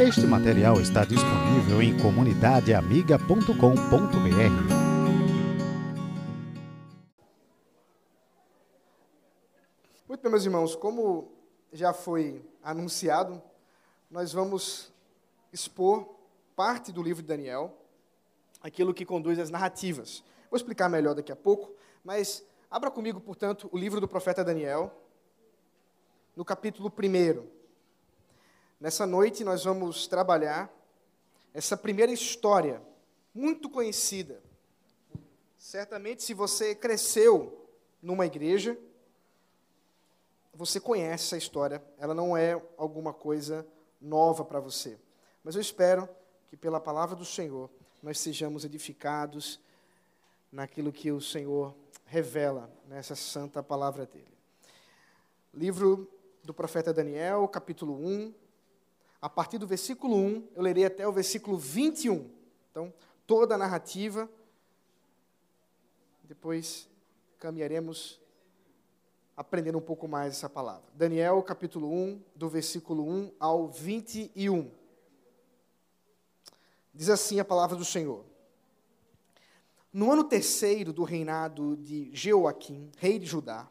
Este material está disponível em comunidadeamiga.com.br. Muito bem, meus irmãos, como já foi anunciado, nós vamos expor parte do livro de Daniel, aquilo que conduz as narrativas. Vou explicar melhor daqui a pouco, mas abra comigo, portanto, o livro do profeta Daniel, no capítulo 1. Nessa noite nós vamos trabalhar essa primeira história, muito conhecida. Certamente, se você cresceu numa igreja, você conhece essa história, ela não é alguma coisa nova para você. Mas eu espero que, pela palavra do Senhor, nós sejamos edificados naquilo que o Senhor revela nessa santa palavra dele. Livro do profeta Daniel, capítulo 1, a partir do versículo 1, eu lerei até o versículo 21. Então, toda a narrativa. Depois caminharemos aprendendo um pouco mais essa palavra. Daniel, capítulo 1, do versículo 1 ao 21. Diz assim a palavra do Senhor. No ano terceiro do reinado de Jeoaquim, rei de Judá,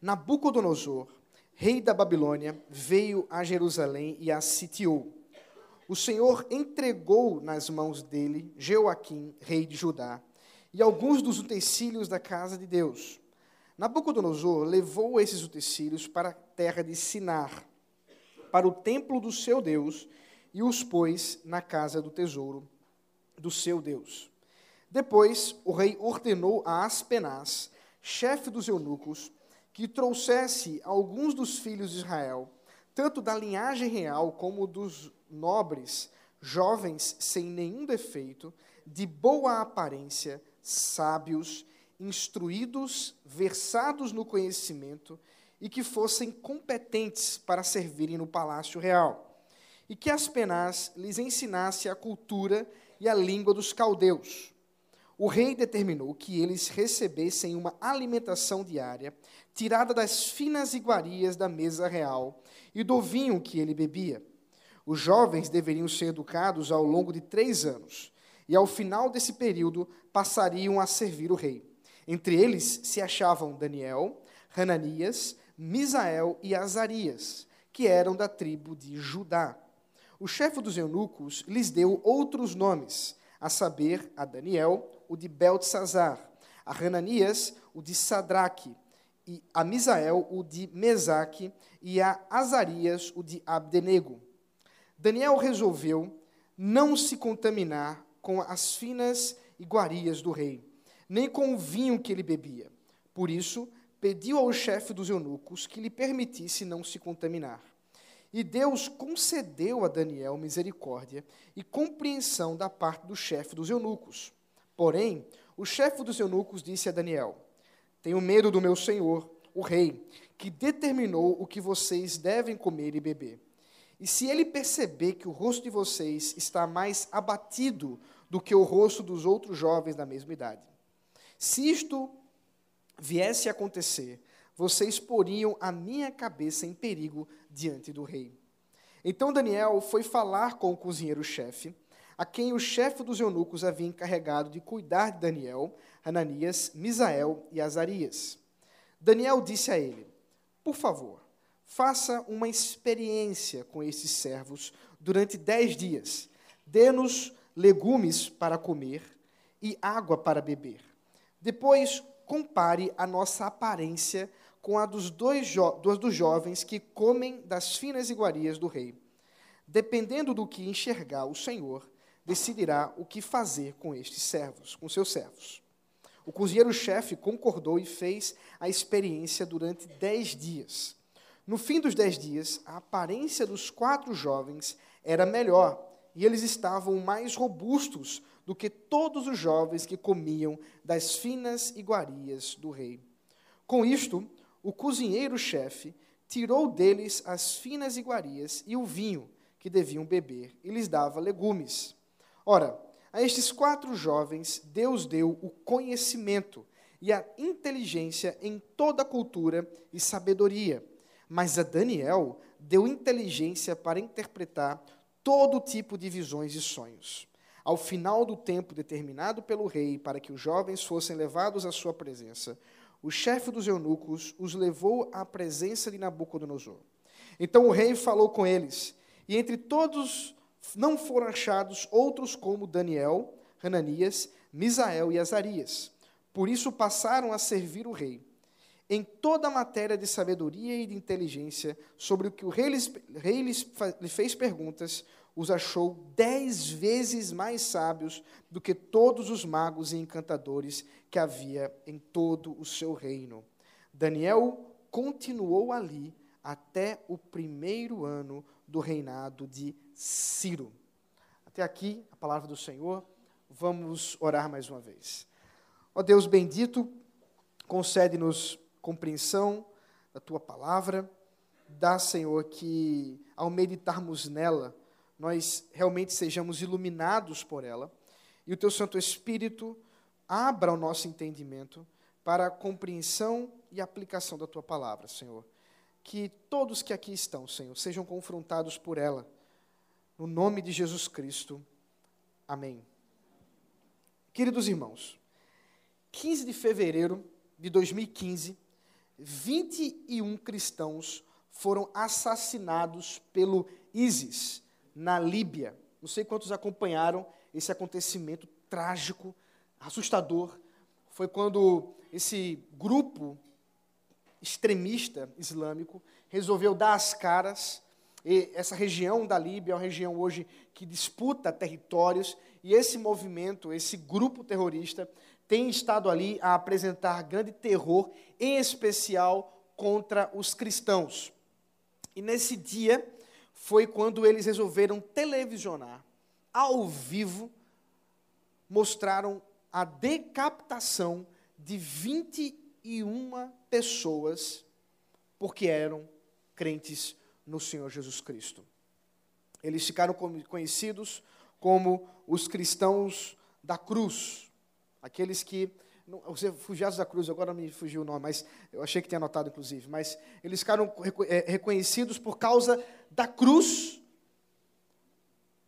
Nabucodonosor, rei da Babilônia, veio a Jerusalém e a sitiou. O Senhor entregou nas mãos dele Jeoaquim, rei de Judá, e alguns dos utensílios da casa de Deus. Nabucodonosor levou esses utensílios para a terra de Sinar, para o templo do seu Deus, e os pôs na casa do tesouro do seu Deus. Depois, o rei ordenou a Aspenaz, chefe dos eunucos, que trouxesse alguns dos filhos de Israel, tanto da linhagem real como dos nobres, jovens sem nenhum defeito, de boa aparência, sábios, instruídos, versados no conhecimento e que fossem competentes para servirem no palácio real. E que Aspenaz lhes ensinasse a cultura e a língua dos caldeus o rei determinou que eles recebessem uma alimentação diária, tirada das finas iguarias da mesa real e do vinho que ele bebia. Os jovens deveriam ser educados ao longo de três anos, e ao final desse período passariam a servir o rei. Entre eles se achavam Daniel, Hananias, Misael e Azarias, que eram da tribo de Judá. O chefe dos eunucos lhes deu outros nomes, a saber, a Daniel, o de Beltesazar, a Hananias, o de Sadraque, e a Misael, o de Mesaque, e a Azarias, o de Abdenego. Daniel resolveu não se contaminar com as finas iguarias do rei, nem com o vinho que ele bebia. Por isso, pediu ao chefe dos eunucos que lhe permitisse não se contaminar. E Deus concedeu a Daniel misericórdia e compreensão da parte do chefe dos eunucos. Porém, o chefe dos eunucos disse a Daniel: Tenho medo do meu senhor, o rei, que determinou o que vocês devem comer e beber. E se ele perceber que o rosto de vocês está mais abatido do que o rosto dos outros jovens da mesma idade, se isto viesse a acontecer, vocês poriam a minha cabeça em perigo diante do rei. Então Daniel foi falar com o cozinheiro-chefe a quem o chefe dos eunucos havia encarregado de cuidar de Daniel, Ananias, Misael e Azarias. Daniel disse a ele: Por favor, faça uma experiência com esses servos durante dez dias. Dê-nos legumes para comer e água para beber. Depois, compare a nossa aparência com a dos dois, jo dos jovens que comem das finas iguarias do rei. Dependendo do que enxergar o Senhor, decidirá o que fazer com estes servos, com seus servos. O cozinheiro-chefe concordou e fez a experiência durante dez dias. No fim dos dez dias, a aparência dos quatro jovens era melhor e eles estavam mais robustos do que todos os jovens que comiam das finas iguarias do rei. Com isto, o cozinheiro-chefe tirou deles as finas iguarias e o vinho que deviam beber e lhes dava legumes. Ora, a estes quatro jovens, Deus deu o conhecimento e a inteligência em toda a cultura e sabedoria. Mas a Daniel deu inteligência para interpretar todo tipo de visões e sonhos. Ao final do tempo determinado pelo rei para que os jovens fossem levados à sua presença, o chefe dos eunucos os levou à presença de Nabucodonosor. Então o rei falou com eles, e entre todos não foram achados outros como Daniel, Hananias, Misael e Azarias. Por isso passaram a servir o rei. Em toda a matéria de sabedoria e de inteligência, sobre o que o rei lhes, rei lhes, lhe fez perguntas, os achou dez vezes mais sábios do que todos os magos e encantadores que havia em todo o seu reino. Daniel continuou ali até o primeiro ano do reinado de Ciro. Até aqui a palavra do Senhor. Vamos orar mais uma vez. Ó Deus bendito, concede-nos compreensão da tua palavra. Dá, Senhor, que ao meditarmos nela, nós realmente sejamos iluminados por ela e o teu Santo Espírito abra o nosso entendimento para a compreensão e aplicação da tua palavra, Senhor. Que todos que aqui estão, Senhor, sejam confrontados por ela. No nome de Jesus Cristo. Amém. Queridos irmãos, 15 de fevereiro de 2015, 21 cristãos foram assassinados pelo ISIS na Líbia. Não sei quantos acompanharam esse acontecimento trágico, assustador. Foi quando esse grupo extremista islâmico resolveu dar as caras. E essa região da Líbia é uma região hoje que disputa territórios, e esse movimento, esse grupo terrorista, tem estado ali a apresentar grande terror, em especial contra os cristãos. E nesse dia foi quando eles resolveram televisionar ao vivo, mostraram a decapitação de 21 pessoas porque eram crentes no Senhor Jesus Cristo. Eles ficaram conhecidos como os cristãos da cruz. Aqueles que. Os refugiados da cruz, agora me fugiu o nome, mas eu achei que tinha anotado, inclusive. Mas eles ficaram é, reconhecidos por causa da cruz,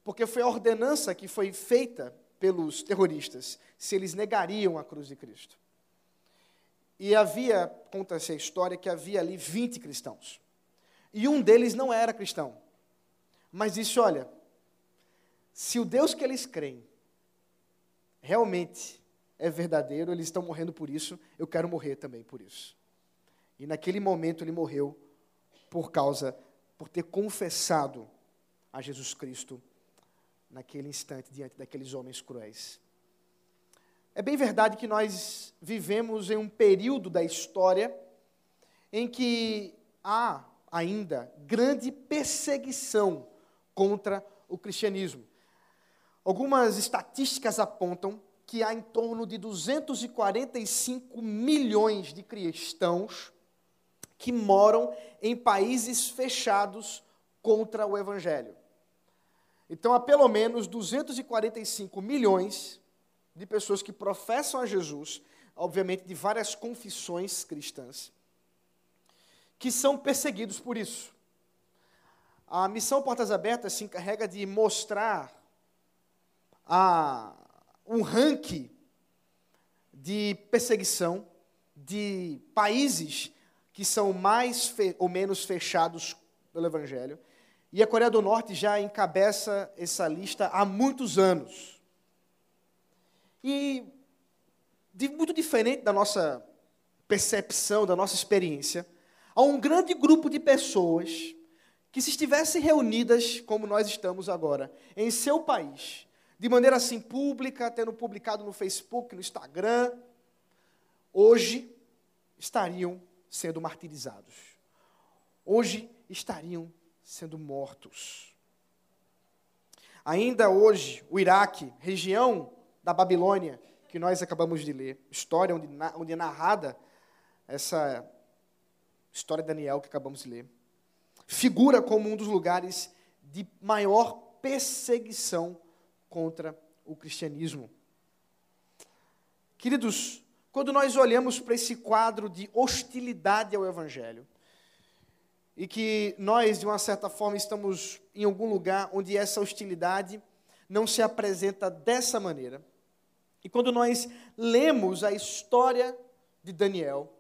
porque foi a ordenança que foi feita pelos terroristas, se eles negariam a cruz de Cristo. E havia, conta-se a história, que havia ali 20 cristãos. E um deles não era cristão, mas disse: Olha, se o Deus que eles creem realmente é verdadeiro, eles estão morrendo por isso, eu quero morrer também por isso. E naquele momento ele morreu por causa, por ter confessado a Jesus Cristo naquele instante diante daqueles homens cruéis. É bem verdade que nós vivemos em um período da história em que há ainda grande perseguição contra o cristianismo. Algumas estatísticas apontam que há em torno de 245 milhões de cristãos que moram em países fechados contra o Evangelho. Então, há pelo menos 245 milhões de pessoas que professam a Jesus, obviamente de várias confissões cristãs, que são perseguidos por isso. A missão Portas Abertas se encarrega de mostrar a um ranking de perseguição de países que são mais ou menos fechados pelo Evangelho. E a Coreia do Norte já encabeça essa lista há muitos anos. E, de, muito diferente da nossa percepção, da nossa experiência, há um grande grupo de pessoas que, se estivessem reunidas como nós estamos agora, em seu país, de maneira assim pública, tendo publicado no Facebook, no Instagram, hoje estariam sendo martirizados. Hoje estariam sendo mortos. Ainda hoje, o Iraque, região da Babilônia, que nós acabamos de ler, história onde, onde é narrada essa história de Daniel que acabamos de ler, figura como um dos lugares de maior perseguição contra o cristianismo. Queridos, quando nós olhamos para esse quadro de hostilidade ao Evangelho, e que nós, de uma certa forma, estamos em algum lugar onde essa hostilidade não se apresenta dessa maneira. E quando nós lemos a história de Daniel,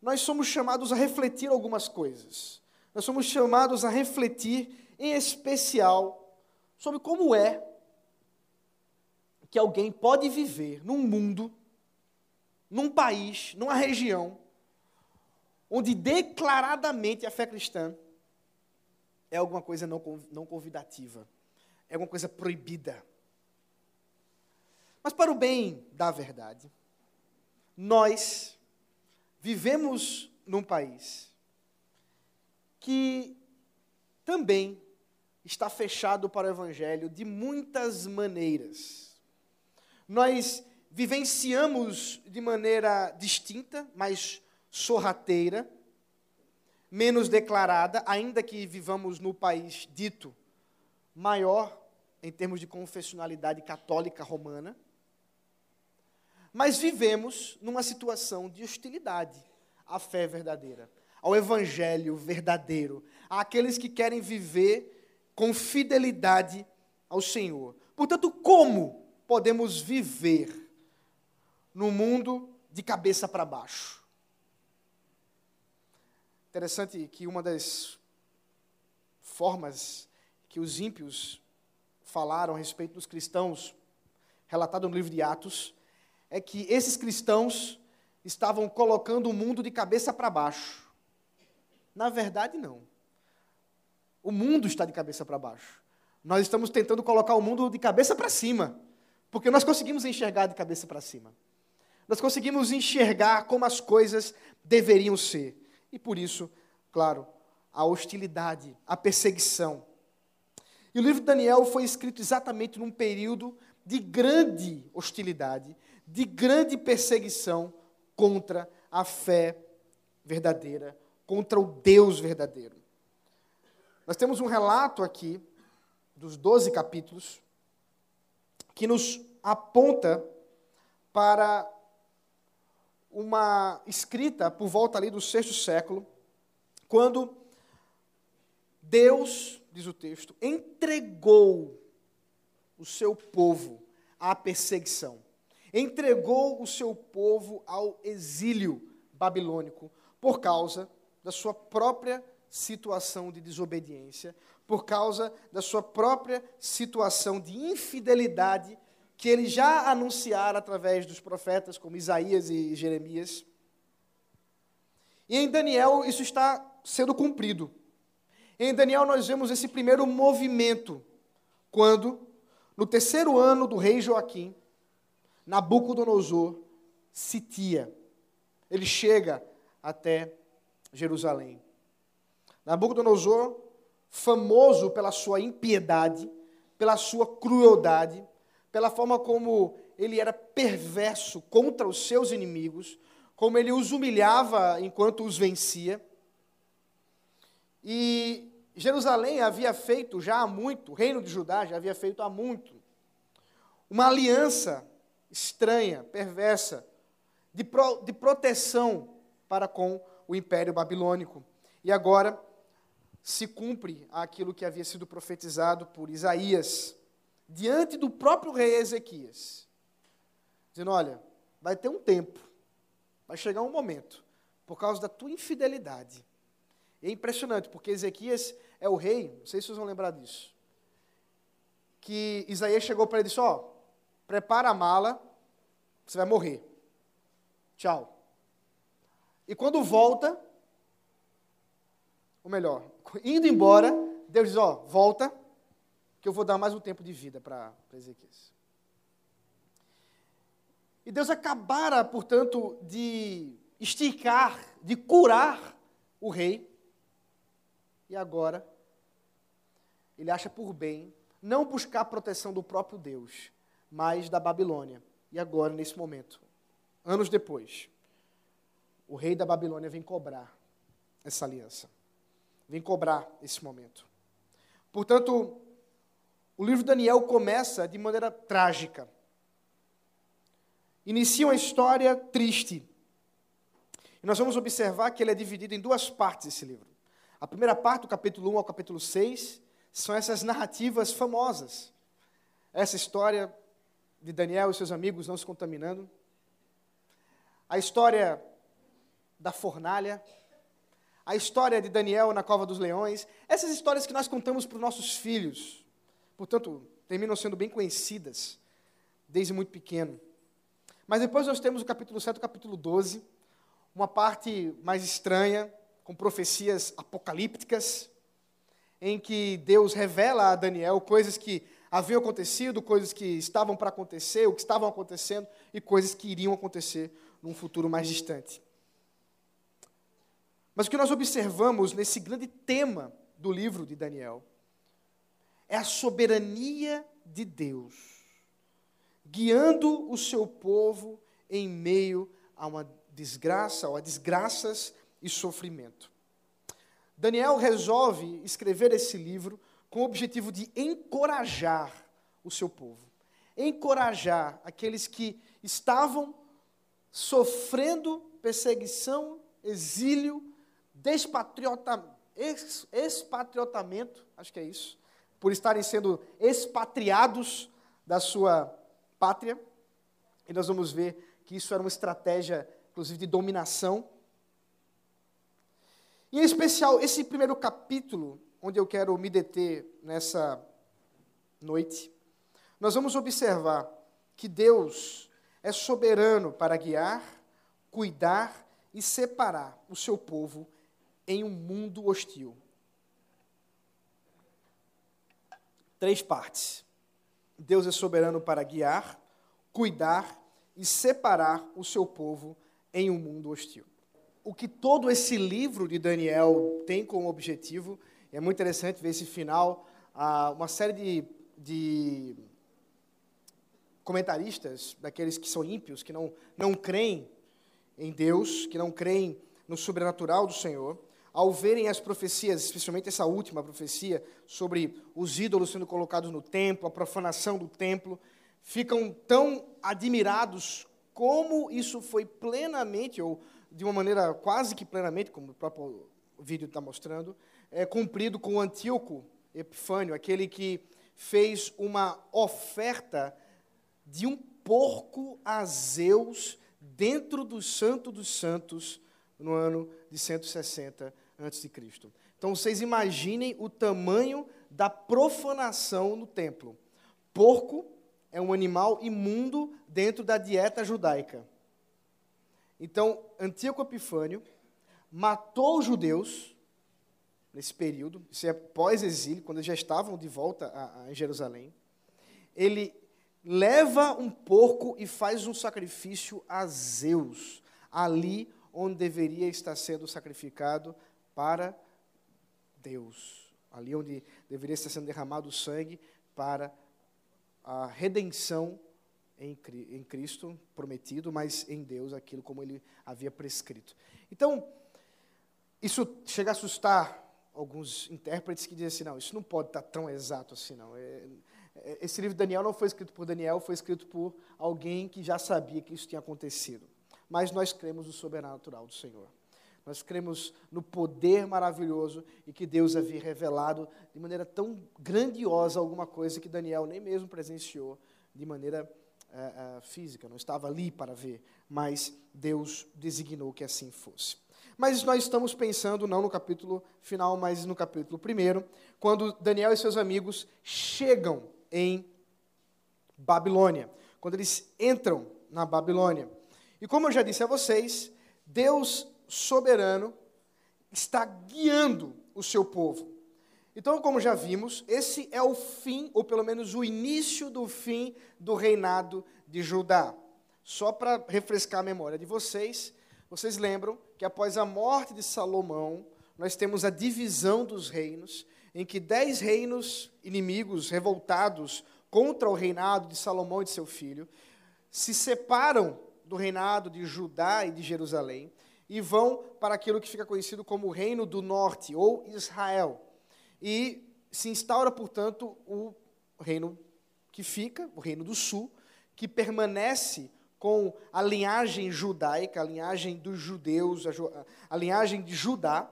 nós somos chamados a refletir algumas coisas. Nós somos chamados a refletir, em especial, sobre como é que alguém pode viver num mundo, num país, numa região, onde declaradamente a fé cristã é alguma coisa não, convidativa, é alguma coisa proibida. Mas, para o bem da verdade, nós vivemos num país que também está fechado para o Evangelho de muitas maneiras. Nós vivenciamos de maneira distinta, mas sorrateira, menos declarada, ainda que vivamos no país dito maior em termos de confessionalidade católica romana, mas vivemos numa situação de hostilidade à fé verdadeira, ao evangelho verdadeiro, àqueles que querem viver com fidelidade ao Senhor. Portanto, como podemos viver no mundo de cabeça para baixo? Interessante que uma das formas que os ímpios falaram a respeito dos cristãos, relatado no livro de Atos, é que esses cristãos estavam colocando o mundo de cabeça para baixo. Na verdade, não. O mundo está de cabeça para baixo. Nós estamos tentando colocar o mundo de cabeça para cima, porque nós conseguimos enxergar de cabeça para cima. Nós conseguimos enxergar como as coisas deveriam ser. E por isso, claro, a hostilidade, a perseguição. E o livro de Daniel foi escrito exatamente num período de grande hostilidade, de grande perseguição contra a fé verdadeira, contra o Deus verdadeiro. Nós temos um relato aqui, dos 12 capítulos, que nos aponta para uma escrita por volta ali do sexto século, quando Deus, diz o texto, entregou o seu povo à perseguição, entregou o seu povo ao exílio babilônico por causa da sua própria situação de desobediência, por causa da sua própria situação de infidelidade que ele já anunciara através dos profetas como Isaías e Jeremias. E em Daniel isso está sendo cumprido. Em Daniel nós vemos esse primeiro movimento, quando, no terceiro ano do rei Joaquim, Nabucodonosor sitia. Ele chega até Jerusalém. Nabucodonosor, famoso pela sua impiedade, pela sua crueldade, pela forma como ele era perverso contra os seus inimigos, como ele os humilhava enquanto os vencia. E Jerusalém havia feito já há muito, o reino de Judá já havia feito há muito, uma aliança estranha, perversa, de, pro, de proteção para com o império babilônico. E agora se cumpre aquilo que havia sido profetizado por Isaías diante do próprio rei Ezequias, dizendo: Olha, vai ter um tempo, vai chegar um momento, por causa da tua infidelidade. E é impressionante, porque Ezequias é o rei, não sei se vocês vão lembrar disso, que Isaías chegou para ele e disse: Ó, oh, prepara a mala, você vai morrer. Tchau. E quando volta, ou melhor, indo embora, Deus diz: Ó, volta, que eu vou dar mais um tempo de vida para Ezequias. E Deus acabara, portanto, de esticar, de curar o rei. E agora, ele acha por bem não buscar a proteção do próprio Deus, mas da Babilônia. E agora, nesse momento, anos depois, o rei da Babilônia vem cobrar essa aliança. Vem cobrar esse momento. Portanto, o livro de Daniel começa de maneira trágica. Inicia uma história triste. E nós vamos observar que ele é dividido em duas partes, esse livro. A primeira parte, do capítulo 1 ao capítulo 6, são essas narrativas famosas. Essa história de Daniel e seus amigos não se contaminando. A história da fornalha. A história de Daniel na cova dos leões. Essas histórias que nós contamos para os nossos filhos. Portanto, terminam sendo bem conhecidas desde muito pequeno. Mas depois nós temos o capítulo 7 e o capítulo 12, uma parte mais estranha, com profecias apocalípticas, em que Deus revela a Daniel coisas que haviam acontecido, coisas que estavam para acontecer, o que estavam acontecendo e coisas que iriam acontecer num futuro mais distante. Mas o que nós observamos nesse grande tema do livro de Daniel é a soberania de Deus, guiando o seu povo em meio a uma desgraça, ou a desgraças e sofrimento. Daniel resolve escrever esse livro com o objetivo de encorajar o seu povo, encorajar aqueles que estavam sofrendo perseguição, exílio, despatriota, expatriotamento, acho que é isso, por estarem sendo expatriados da sua pátria. E nós vamos ver que isso era uma estratégia, inclusive, de dominação e, em especial, esse primeiro capítulo, onde eu quero me deter nessa noite, nós vamos observar que Deus é soberano para guiar, cuidar e separar o seu povo em um mundo hostil. Três partes. Deus é soberano para guiar, cuidar e separar o seu povo em um mundo hostil o que todo esse livro de Daniel tem como objetivo, é muito interessante ver esse final, ah, uma série de, de comentaristas, daqueles que são ímpios, que não, não creem em Deus, que não creem no sobrenatural do Senhor, ao verem as profecias, especialmente essa última profecia, sobre os ídolos sendo colocados no templo, a profanação do templo, ficam tão admirados como isso foi plenamente, ou de uma maneira quase que plenamente, como o próprio vídeo está mostrando, é cumprido com Antíoco Epifânio, aquele que fez uma oferta de um porco a Zeus dentro do Santo dos Santos no ano de 160 a.C. Então vocês imaginem o tamanho da profanação no templo. Porco é um animal imundo dentro da dieta judaica. Então, Antíoco Epifânio matou os judeus nesse período, isso é pós-exílio, quando eles já estavam de volta a, a, em Jerusalém. Ele leva um porco e faz um sacrifício a Zeus, ali onde deveria estar sendo sacrificado para Deus, ali onde deveria estar sendo derramado o sangue para a redenção em Cristo prometido, mas em Deus aquilo como ele havia prescrito. Então, isso chega a assustar alguns intérpretes que dizem assim, não, isso não pode estar tão exato assim, não. É, é, esse livro de Daniel não foi escrito por Daniel, foi escrito por alguém que já sabia que isso tinha acontecido. Mas nós cremos no sobrenatural do Senhor. Nós cremos no poder maravilhoso e que Deus havia revelado de maneira tão grandiosa alguma coisa que Daniel nem mesmo presenciou de maneira uh, uh, física, não estava ali para ver, mas Deus designou que assim fosse. Mas nós estamos pensando não no capítulo final, mas no capítulo primeiro, quando Daniel e seus amigos chegam em Babilônia, quando eles entram na Babilônia. E como eu já disse a vocês, Deus soberano está guiando o seu povo. Então, como já vimos, esse é o fim, ou pelo menos o início do fim do reinado de Judá. Só para refrescar a memória de vocês, vocês lembram que após a morte de Salomão, nós temos a divisão dos reinos, em que dez reinos inimigos, revoltados contra o reinado de Salomão e de seu filho, se separam do reinado de Judá e de Jerusalém e vão para aquilo que fica conhecido como o Reino do Norte, ou Israel. E se instaura, portanto, o reino que fica, o reino do sul, que permanece com a linhagem judaica, a linhagem dos judeus, a, a linhagem de Judá.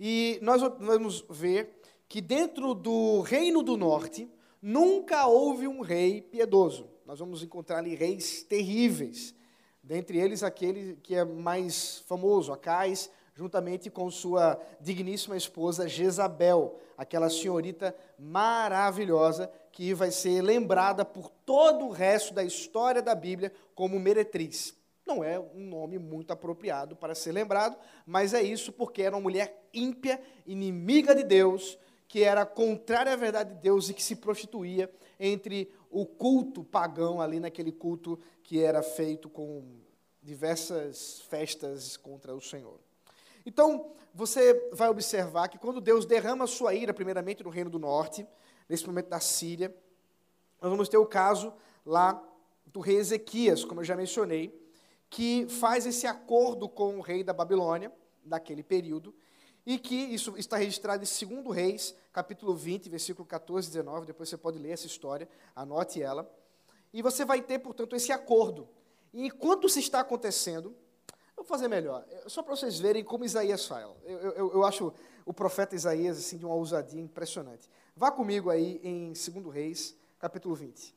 E nós vamos ver que dentro do reino do norte nunca houve um rei piedoso. Nós vamos encontrar ali reis terríveis, dentre eles aquele que é mais famoso, Acais, juntamente com sua digníssima esposa Jezabel, aquela senhorita maravilhosa que vai ser lembrada por todo o resto da história da Bíblia como meretriz. Não é um nome muito apropriado para ser lembrado, mas é isso porque era uma mulher ímpia, inimiga de Deus, que era contrária à verdade de Deus e que se prostituía entre o culto pagão ali naquele culto que era feito com diversas festas contra o Senhor. Então, você vai observar que quando Deus derrama sua ira, primeiramente no Reino do Norte, nesse momento da Síria, nós vamos ter o caso lá do rei Ezequias, como eu já mencionei, que faz esse acordo com o rei da Babilônia, daquele período, e que isso está registrado em 2 Reis, capítulo 20, versículo 14 e 19, depois você pode ler essa história, anote ela. E você vai ter, portanto, esse acordo. E enquanto isso está acontecendo, eu vou fazer melhor, só para vocês verem como Isaías fala. Eu, eu, eu acho o profeta Isaías assim, de uma ousadia impressionante. Vá comigo aí em 2 Reis, capítulo 20.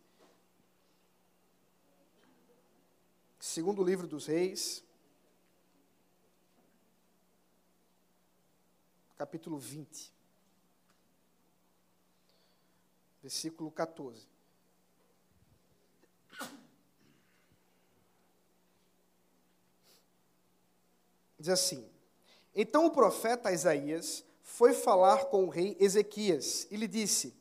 Segundo livro dos Reis, capítulo 20, versículo 14. Diz assim: Então o profeta Isaías foi falar com o rei Ezequias e lhe disse: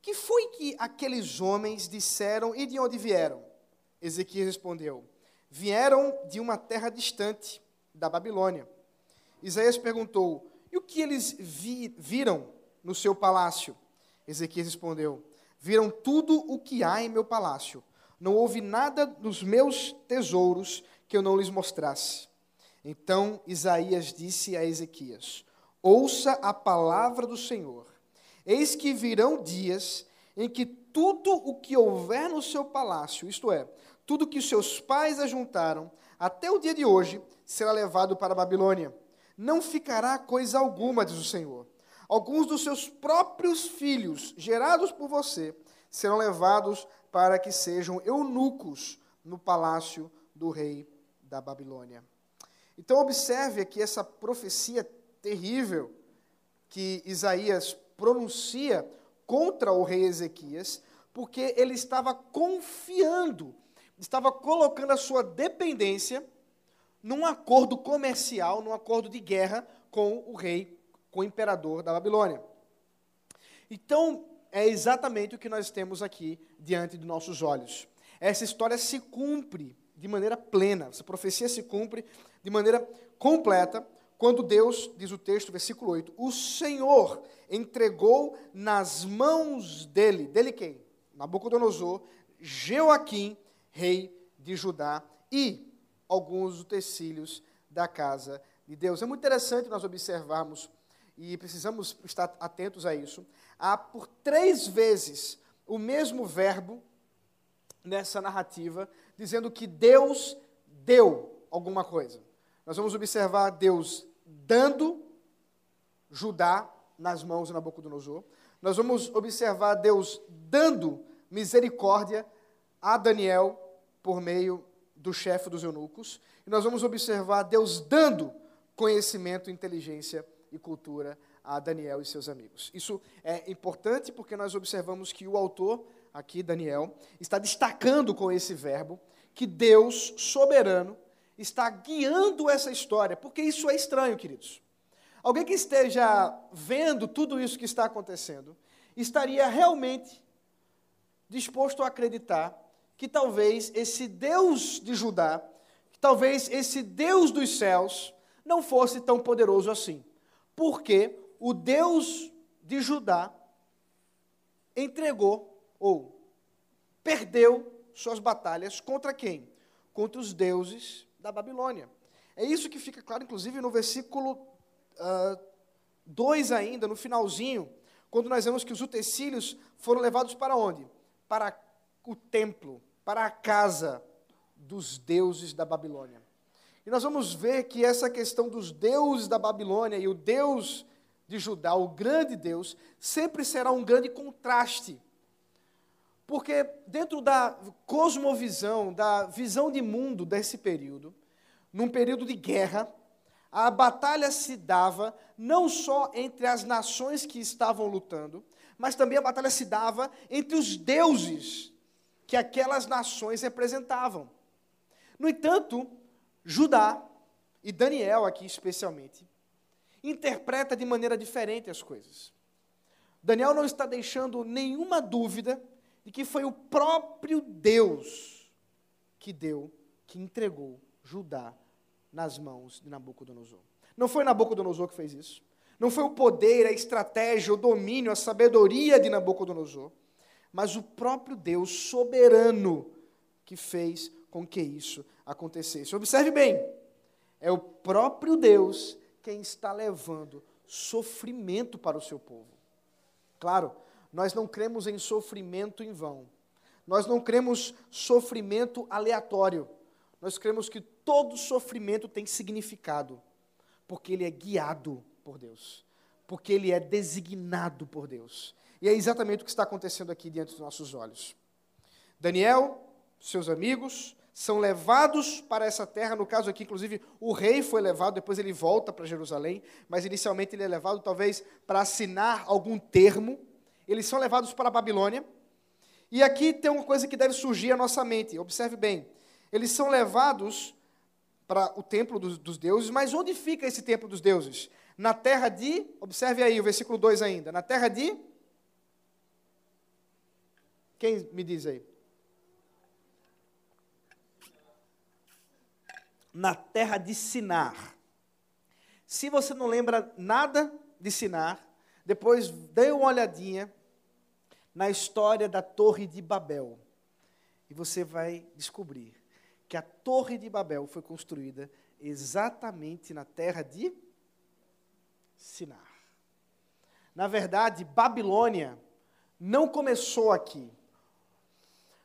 Que foi que aqueles homens disseram e de onde vieram? Ezequias respondeu: Vieram de uma terra distante, da Babilônia. Isaías perguntou: E o que eles vi, viram no seu palácio? Ezequias respondeu: Viram tudo o que há em meu palácio. Não houve nada nos meus tesouros que eu não lhes mostrasse. Então Isaías disse a Ezequias: Ouça a palavra do Senhor. Eis que virão dias em que tudo o que houver no seu palácio, isto é, tudo que seus pais ajuntaram até o dia de hoje será levado para a Babilônia. Não ficará coisa alguma, diz o Senhor. Alguns dos seus próprios filhos, gerados por você, serão levados para que sejam eunucos no palácio do rei da Babilônia. Então, observe aqui essa profecia terrível que Isaías pronuncia contra o rei Ezequias, porque ele estava confiando estava colocando a sua dependência num acordo comercial, num acordo de guerra com o rei, com o imperador da Babilônia. Então, é exatamente o que nós temos aqui diante de nossos olhos. Essa história se cumpre de maneira plena, essa profecia se cumpre de maneira completa, quando Deus, diz o texto, versículo 8, o Senhor entregou nas mãos dele, dele quem? Nabucodonosor, Joaquim, rei de Judá, e alguns utensílios da casa de Deus. É muito interessante nós observarmos, e precisamos estar atentos a isso, há por três vezes o mesmo verbo nessa narrativa, dizendo que Deus deu alguma coisa. Nós vamos observar Deus dando Judá nas mãos de Nabucodonosor. Nós vamos observar Deus dando misericórdia a Daniel por meio do chefe dos eunucos. E nós vamos observar Deus dando conhecimento, inteligência e cultura a Daniel e seus amigos. Isso é importante porque nós observamos que o autor, aqui Daniel, está destacando com esse verbo que Deus, soberano, está guiando essa história, porque isso é estranho, queridos. Alguém que esteja vendo tudo isso que está acontecendo, estaria realmente disposto a acreditar que talvez esse Deus de Judá, que talvez esse Deus dos céus, não fosse tão poderoso assim. Porque o Deus de Judá entregou ou perdeu suas batalhas contra quem? Contra os deuses da Babilônia. É isso que fica claro, inclusive, no versículo 2 uh, ah, ainda, no finalzinho, quando nós vemos que os utensílios foram levados para onde? Para o templo, para a casa dos deuses da Babilônia. E nós vamos ver que essa questão dos deuses da Babilônia e o Deus de Judá, o grande Deus, sempre será um grande contraste. Porque dentro da cosmovisão, da visão de mundo desse período, num período de guerra, a batalha se dava não só entre as nações que estavam lutando, mas também a batalha se dava entre os deuses que aquelas nações representavam. No entanto, Judá, e Daniel aqui especialmente, interpreta de maneira diferente as coisas. Daniel não está deixando nenhuma dúvida de que foi o próprio Deus que deu, que entregou Judá nas mãos de Nabucodonosor. Não foi Nabucodonosor que fez isso. Não foi o poder, a estratégia, o domínio, a sabedoria de Nabucodonosor, mas o próprio Deus soberano que fez com que isso acontecesse. Observe bem, é o próprio Deus quem está levando sofrimento para o seu povo. Claro, nós não cremos em sofrimento em vão. Nós não cremos sofrimento aleatório. Nós cremos que todo sofrimento tem significado, porque ele é guiado por Deus, porque ele é designado por Deus. E é exatamente o que está acontecendo aqui diante dos nossos olhos. Daniel, seus amigos, são levados para essa terra. No caso aqui, inclusive, o rei foi levado, depois ele volta para Jerusalém, mas inicialmente ele é levado talvez para assinar algum termo. Eles são levados para a Babilônia. E aqui tem uma coisa que deve surgir à nossa mente. Observe bem. Eles são levados para o templo dos, dos deuses, mas onde fica esse templo dos deuses? Na terra de, observe aí o versículo 2 ainda, na terra de. Quem me diz aí? na terra de Sinar. Se você não lembra nada de Sinar, depois dê uma olhadinha na história da Torre de Babel. E você vai descobrir que a Torre de Babel foi construída exatamente na terra de Sinar. Na verdade, Babilônia não começou aqui.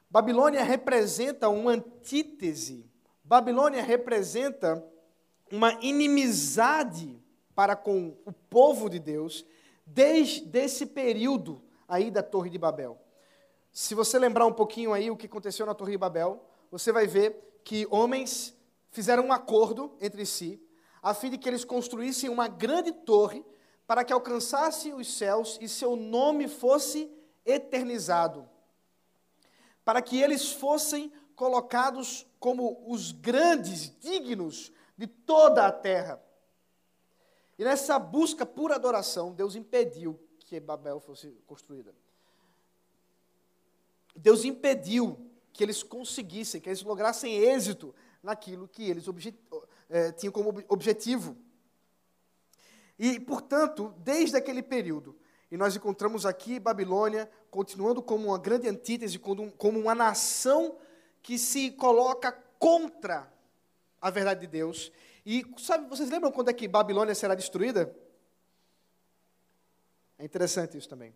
Babilônia representa uma antítese Babilônia representa uma inimizade para com o povo de Deus desde esse período aí da Torre de Babel. Se você lembrar um pouquinho aí o que aconteceu na Torre de Babel, você vai ver que homens fizeram um acordo entre si, a fim de que eles construíssem uma grande torre para que alcançasse os céus e seu nome fosse eternizado. Para que eles fossem colocados como os grandes, dignos de toda a terra. E nessa busca por adoração, Deus impediu que Babel fosse construída. Deus impediu que eles conseguissem, que eles lograssem êxito naquilo que eles é, tinham como objetivo. E, portanto, desde aquele período, e nós encontramos aqui Babilônia continuando como uma grande antítese, como uma nação que se coloca contra a verdade de Deus. E sabe, vocês lembram quando é que Babilônia será destruída? É interessante isso também.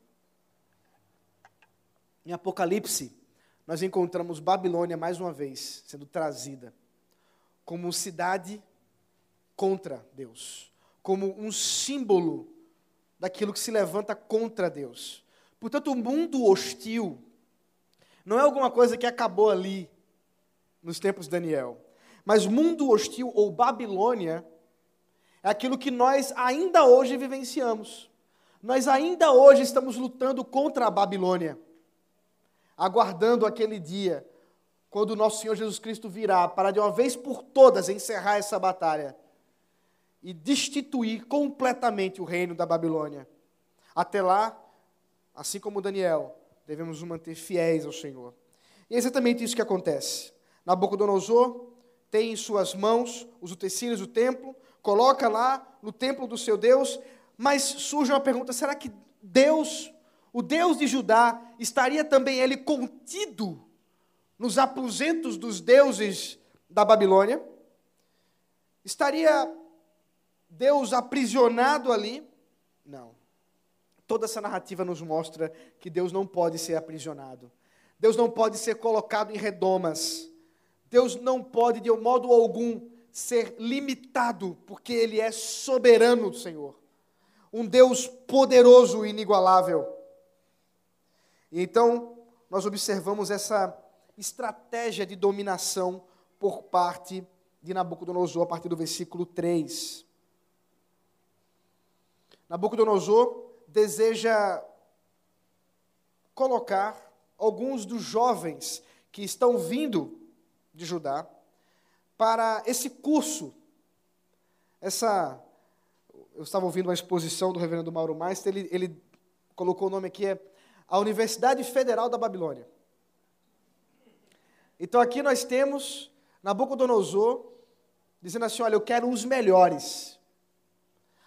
Em Apocalipse, nós encontramos Babilônia mais uma vez sendo trazida como cidade contra Deus, como um símbolo daquilo que se levanta contra Deus. Portanto, o mundo hostil não é alguma coisa que acabou ali nos tempos de Daniel. Mas mundo hostil ou Babilônia é aquilo que nós ainda hoje vivenciamos. Nós ainda hoje estamos lutando contra a Babilônia, aguardando aquele dia quando o nosso Senhor Jesus Cristo virá para de uma vez por todas encerrar essa batalha e destituir completamente o reino da Babilônia. Até lá, assim como Daniel, devemos nos manter fiéis ao Senhor. E é exatamente isso que acontece. Nabucodonosor tem em suas mãos os utensílios do templo, coloca lá no templo do seu Deus, mas surge uma pergunta: será que Deus, o Deus de Judá, estaria também ele contido nos aposentos dos deuses da Babilônia? Estaria Deus aprisionado ali? Não. Toda essa narrativa nos mostra que Deus não pode ser aprisionado. Deus não pode ser colocado em redomas. Deus não pode, de modo algum, ser limitado, porque ele é soberano, Senhor. Um Deus poderoso e inigualável. E então, nós observamos essa estratégia de dominação por parte de Nabucodonosor, a partir do versículo 3. Nabucodonosor deseja colocar alguns dos jovens que estão vindo de Judá para esse curso, essa. Eu estava ouvindo uma exposição do reverendo Mauro Meister, ele, ele colocou o nome aqui, é a Universidade Federal da Babilônia. Então aqui nós temos Nabucodonosor dizendo assim: olha, eu quero os melhores.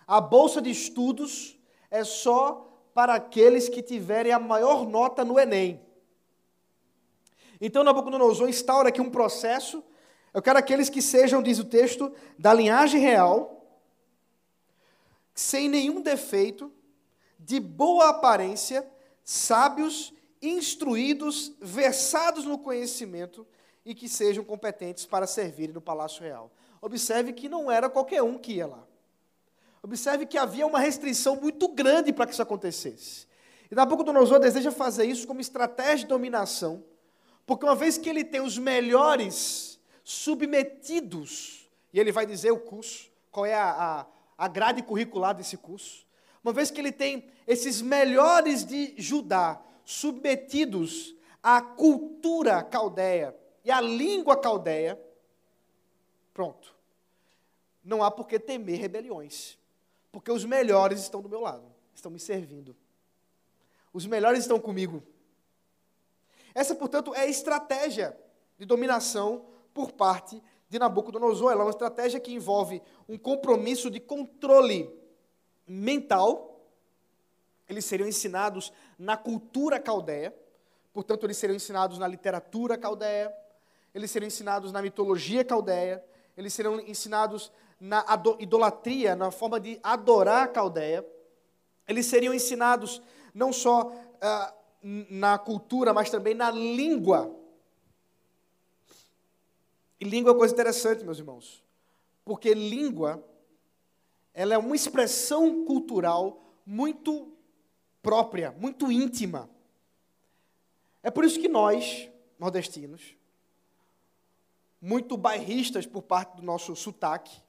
A bolsa de estudos é só para aqueles que tiverem a maior nota no Enem. Então Nabucodonosor instaura aqui um processo eu quero aqueles que sejam, diz o texto, da linhagem real, sem nenhum defeito, de boa aparência, sábios, instruídos, versados no conhecimento e que sejam competentes para servir no palácio real. Observe que não era qualquer um que ia lá. Observe que havia uma restrição muito grande para que isso acontecesse. E Nabucodonosor deseja fazer isso como estratégia de dominação, porque uma vez que ele tem os melhores submetidos. E ele vai dizer o curso, qual é a, a, a grade curricular desse curso. Uma vez que ele tem esses melhores de Judá submetidos à cultura caldeia e à língua caldeia, pronto. Não há por que temer rebeliões, porque os melhores estão do meu lado, estão me servindo. Os melhores estão comigo. Essa, portanto, é a estratégia de dominação por parte de Nabucodonosor. Ela é uma estratégia que envolve um compromisso de controle mental. Eles seriam ensinados na cultura caldeia, portanto, eles seriam ensinados na literatura caldeia, eles seriam ensinados na mitologia caldeia, eles seriam ensinados na idolatria, na forma de adorar a caldeia. Eles seriam ensinados não só uh, na cultura, mas também na língua e língua é coisa interessante, meus irmãos, porque língua ela é uma expressão cultural muito própria, muito íntima. É por isso que nós, nordestinos, muito bairristas por parte do nosso sotaque,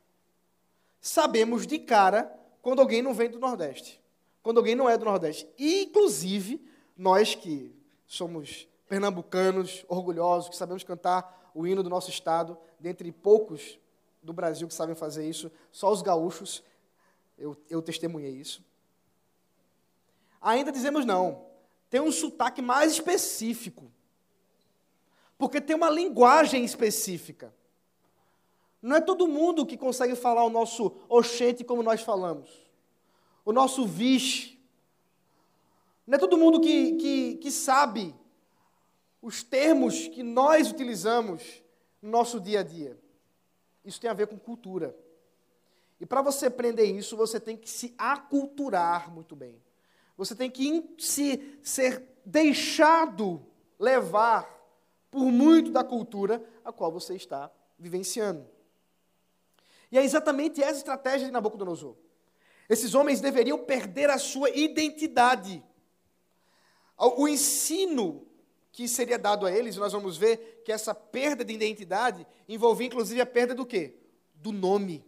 sabemos de cara quando alguém não vem do Nordeste, quando alguém não é do Nordeste. E, inclusive, nós que somos pernambucanos, orgulhosos, que sabemos cantar o hino do nosso estado, dentre poucos do Brasil que sabem fazer isso, só os gaúchos, eu, eu testemunhei isso. Ainda dizemos não, tem um sotaque mais específico, porque tem uma linguagem específica. Não é todo mundo que consegue falar o nosso oxente como nós falamos, o nosso vixe. Não é todo mundo que, que, que sabe os termos que nós utilizamos no nosso dia a dia. Isso tem a ver com cultura. E para você aprender isso, você tem que se aculturar muito bem. Você tem que se ser deixado levar por muito da cultura a qual você está vivenciando. E é exatamente essa estratégia de Nabucodonosor. Esses homens deveriam perder a sua identidade. O ensino que seria dado a eles, nós vamos ver que essa perda de identidade envolvia inclusive a perda do quê? Do nome.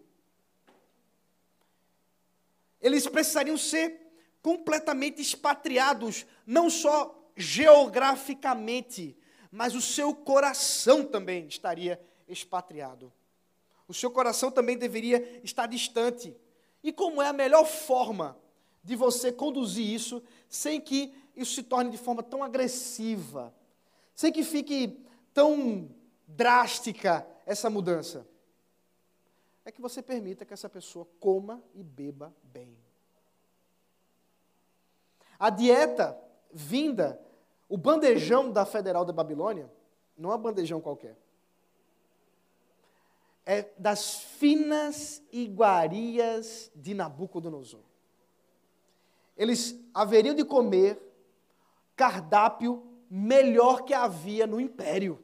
Eles precisariam ser completamente expatriados, não só geograficamente, mas o seu coração também estaria expatriado. O seu coração também deveria estar distante. E como é a melhor forma de você conduzir isso sem que isso se torne de forma tão agressiva, sem que fique tão drástica essa mudança. É que você permita que essa pessoa coma e beba bem. A dieta vinda, o bandejão da Federal da Babilônia, não é um bandejão qualquer. É das finas iguarias de Nabucodonosor. Eles haveriam de comer cardápio melhor que havia no império.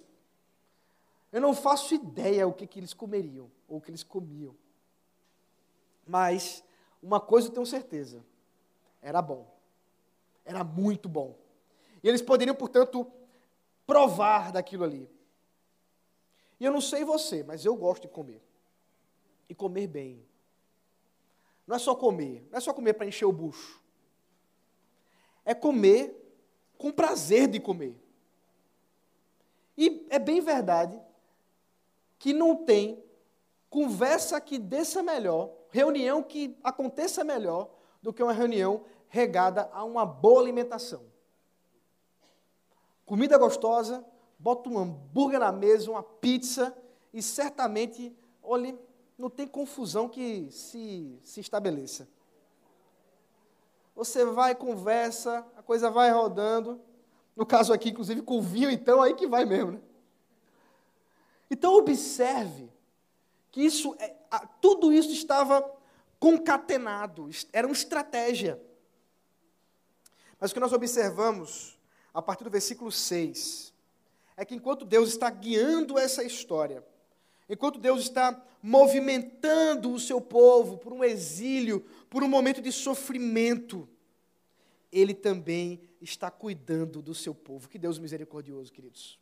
Eu não faço ideia o que, que eles comeriam, ou o que eles comiam. Mas, uma coisa eu tenho certeza: era bom. Era muito bom. E eles poderiam, portanto, provar daquilo ali. E eu não sei você, mas eu gosto de comer. E comer bem. Não é só comer, não é só comer para encher o bucho. É comer com prazer de comer. E é bem verdade que não tem conversa que desça melhor, reunião que aconteça melhor do que uma reunião regada a uma boa alimentação. Comida gostosa, bota um hambúrguer na mesa, uma pizza, e certamente, olhe, não tem confusão que se, se estabeleça. Você vai, conversa, coisa vai rodando. No caso aqui, inclusive, com vinho, então, aí que vai mesmo. Né? Então, observe que isso, é, tudo isso estava concatenado, era uma estratégia. Mas o que nós observamos, a partir do versículo 6, é que enquanto Deus está guiando essa história, enquanto Deus está movimentando o seu povo por um exílio, por um momento de sofrimento, Ele também está cuidando do seu povo. Que Deus misericordioso, queridos.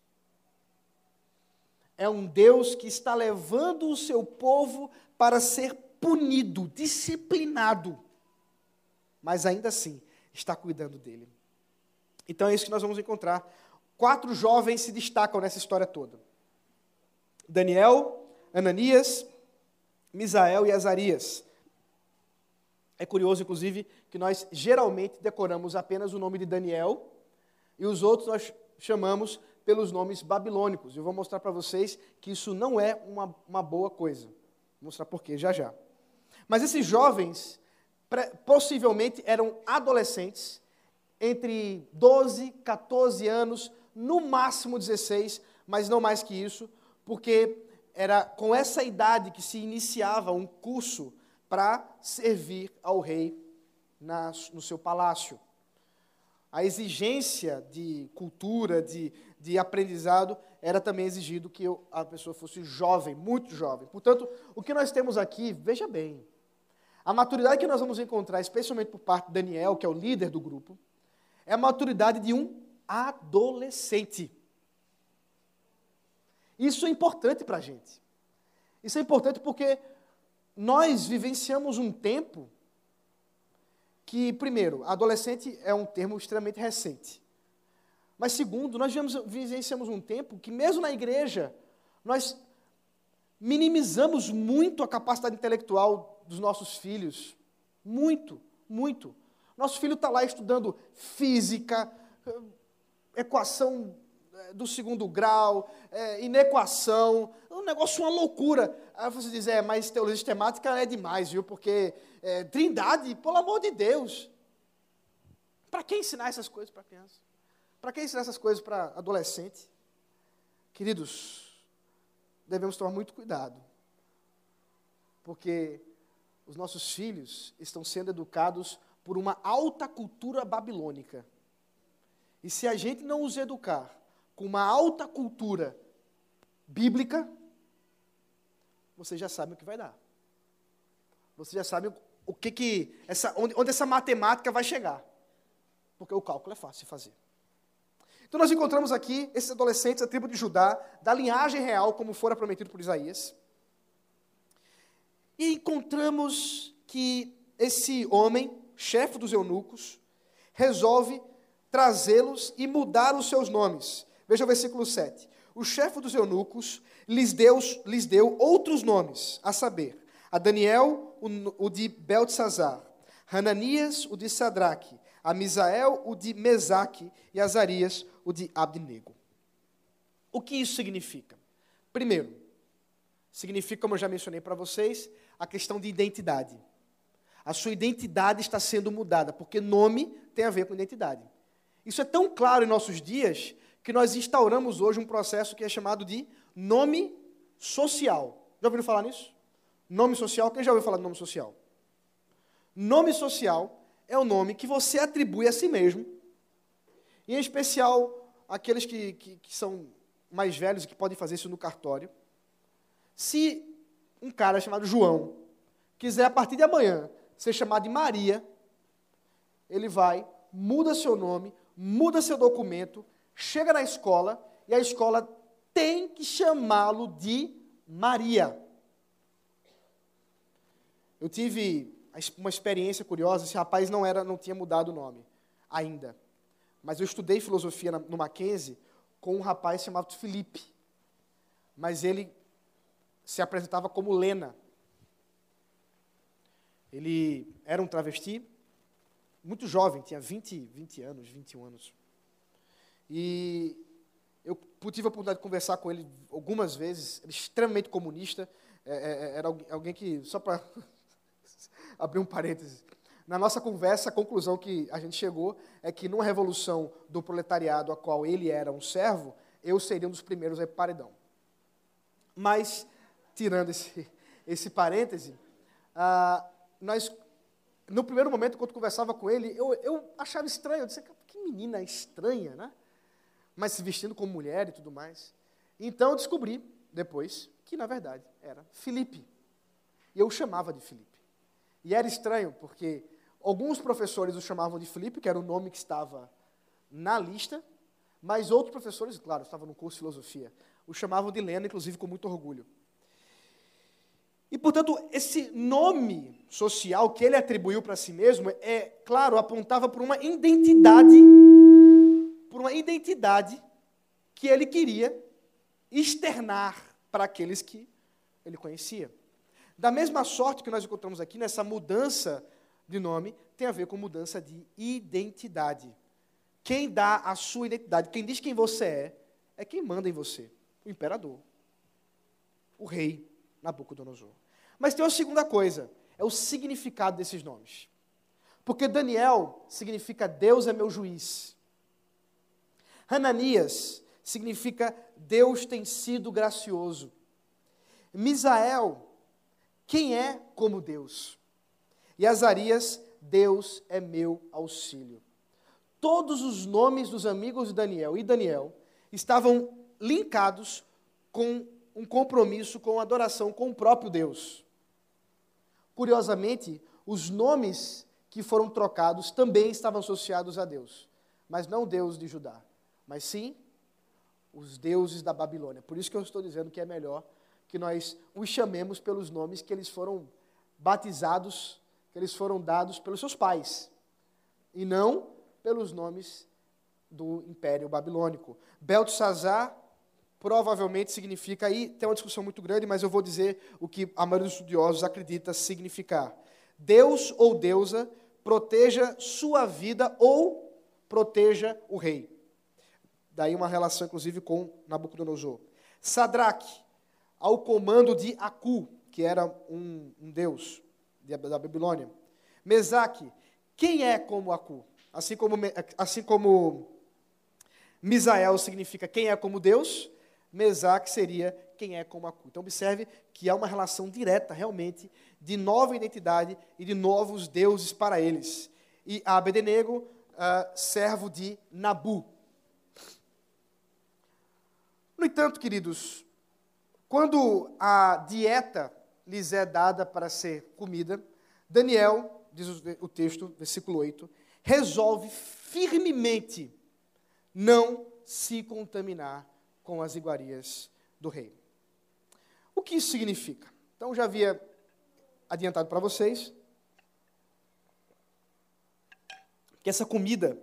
É um Deus que está levando o seu povo para ser punido, disciplinado, mas ainda assim está cuidando dele. Então é isso que nós vamos encontrar quatro jovens se destacam nessa história toda: Daniel, Ananias, Misael e Azarias. É curioso, inclusive, que nós geralmente decoramos apenas o nome de Daniel e os outros nós chamamos pelos nomes babilônicos. Eu vou mostrar para vocês que isso não é uma, uma boa coisa. Vou mostrar por quê já já. Mas esses jovens possivelmente eram adolescentes, entre 12, 14 anos, no máximo 16, mas não mais que isso, porque era com essa idade que se iniciava um curso para servir ao rei na, no seu palácio. A exigência de cultura, de, de aprendizado, era também exigido que a pessoa fosse jovem, muito jovem. Portanto, o que nós temos aqui, veja bem, a maturidade que nós vamos encontrar, especialmente por parte de Daniel, que é o líder do grupo, é a maturidade de um adolescente. Isso é importante para a gente. Isso é importante porque nós vivenciamos um tempo que, primeiro, adolescente é um termo extremamente recente. Mas, segundo, nós vivenciamos um tempo que, mesmo na igreja, nós minimizamos muito a capacidade intelectual dos nossos filhos. Muito, muito. Nosso filho está lá estudando física, equação é, do segundo grau, é, inequação, um negócio, uma loucura. Aí você diz, é, mas teologia sistemática é demais, viu? Porque é, trindade, pelo amor de Deus. Para que ensinar essas coisas para criança? Para que ensinar essas coisas para adolescente? Queridos, devemos tomar muito cuidado. Porque os nossos filhos estão sendo educados por uma alta cultura babilônica. E se a gente não os educar com uma alta cultura bíblica, você já sabe o que vai dar. Você já sabe o que que essa, onde, onde essa matemática vai chegar. Porque o cálculo é fácil de fazer. Então nós encontramos aqui esses adolescentes da tribo de Judá, da linhagem real, como fora prometido por Isaías. E encontramos que esse homem, chefe dos eunucos, resolve trazê-los e mudar os seus nomes. Veja o versículo 7. O chefe dos eunucos lhes deu, lhes deu outros nomes, a saber, a Daniel, o, o de Beltesazar, Hananias, o de Sadraque, a Misael, o de Mesaque, e Azarias, o de Abdenego. O que isso significa? Primeiro, significa, como eu já mencionei para vocês, a questão de identidade. A sua identidade está sendo mudada, porque nome tem a ver com identidade. Isso é tão claro em nossos dias que nós instauramos hoje um processo que é chamado de nome social. Já ouviram falar nisso? Nome social, quem já ouviu falar de nome social? Nome social é o nome que você atribui a si mesmo, e em especial aqueles que, que, que são mais velhos que podem fazer isso no cartório. Se um cara chamado João quiser, a partir de amanhã, ser chamado de Maria, ele vai, muda seu nome, muda seu documento, chega na escola e a escola tem que chamá-lo de Maria. Eu tive uma experiência curiosa, esse rapaz não era, não tinha mudado o nome ainda. Mas eu estudei filosofia no Mackenzie com um rapaz chamado Felipe. Mas ele se apresentava como Lena. Ele era um travesti, muito jovem, tinha 20, 20 anos, 21 anos. E eu tive a oportunidade de conversar com ele algumas vezes, ele extremamente comunista, é, é, é era alguém que, só para abrir um parênteses, na nossa conversa, a conclusão que a gente chegou é que numa revolução do proletariado, a qual ele era um servo, eu seria um dos primeiros a ir paredão. Mas, tirando esse, esse parêntese, ah, nós, no primeiro momento, quando conversava com ele, eu, eu achava estranho, eu disse, que menina estranha, né? Mas se vestindo como mulher e tudo mais. Então, eu descobri, depois, que, na verdade, era Felipe. E eu o chamava de Felipe. E era estranho, porque alguns professores o chamavam de Felipe, que era o nome que estava na lista, mas outros professores, claro, estavam no curso de filosofia, o chamavam de Lena, inclusive com muito orgulho. E, portanto, esse nome social que ele atribuiu para si mesmo, é claro, apontava para uma identidade, uma identidade que ele queria externar para aqueles que ele conhecia. Da mesma sorte que nós encontramos aqui, nessa mudança de nome, tem a ver com mudança de identidade. Quem dá a sua identidade, quem diz quem você é, é quem manda em você, o imperador, o rei Nabucodonosor. Mas tem uma segunda coisa, é o significado desses nomes. Porque Daniel significa Deus é meu juiz. Hananias significa Deus tem sido gracioso. Misael quem é como Deus? E Azarias, Deus é meu auxílio. Todos os nomes dos amigos de Daniel e Daniel estavam linkados com um compromisso com a adoração com o próprio Deus. Curiosamente, os nomes que foram trocados também estavam associados a Deus, mas não Deus de Judá, mas sim os deuses da Babilônia. Por isso que eu estou dizendo que é melhor que nós os chamemos pelos nomes que eles foram batizados, que eles foram dados pelos seus pais, e não pelos nomes do Império Babilônico. Beltesazar provavelmente significa, aí tem uma discussão muito grande, mas eu vou dizer o que a maioria dos estudiosos acredita significar. Deus ou deusa proteja sua vida ou proteja o rei. Daí uma relação, inclusive, com Nabucodonosor. Sadraque ao comando de Acu, que era um, um deus da Babilônia. Mesaque, quem é como Acu? Assim como, assim como Misael significa quem é como Deus, Mesaque seria quem é como Acu. Então observe que há uma relação direta, realmente, de nova identidade e de novos deuses para eles. E Abednego, uh, servo de Nabu. No entanto, queridos, quando a dieta lhes é dada para ser comida, Daniel, diz o texto, versículo 8, resolve firmemente não se contaminar com as iguarias do rei. O que isso significa? Então, já havia adiantado para vocês que essa comida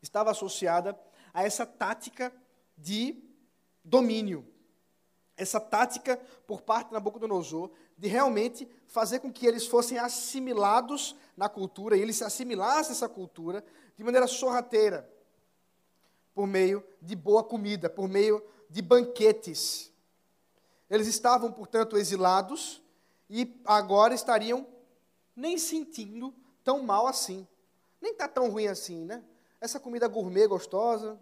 estava associada a essa tática de domínio essa tática por parte de Nabucodonosor de realmente fazer com que eles fossem assimilados na cultura, e eles se assimilassem essa cultura de maneira sorrateira, por meio de boa comida, por meio de banquetes. Eles estavam, portanto, exilados e agora estariam nem sentindo tão mal assim. Nem está tão ruim assim, né? Essa comida gourmet gostosa,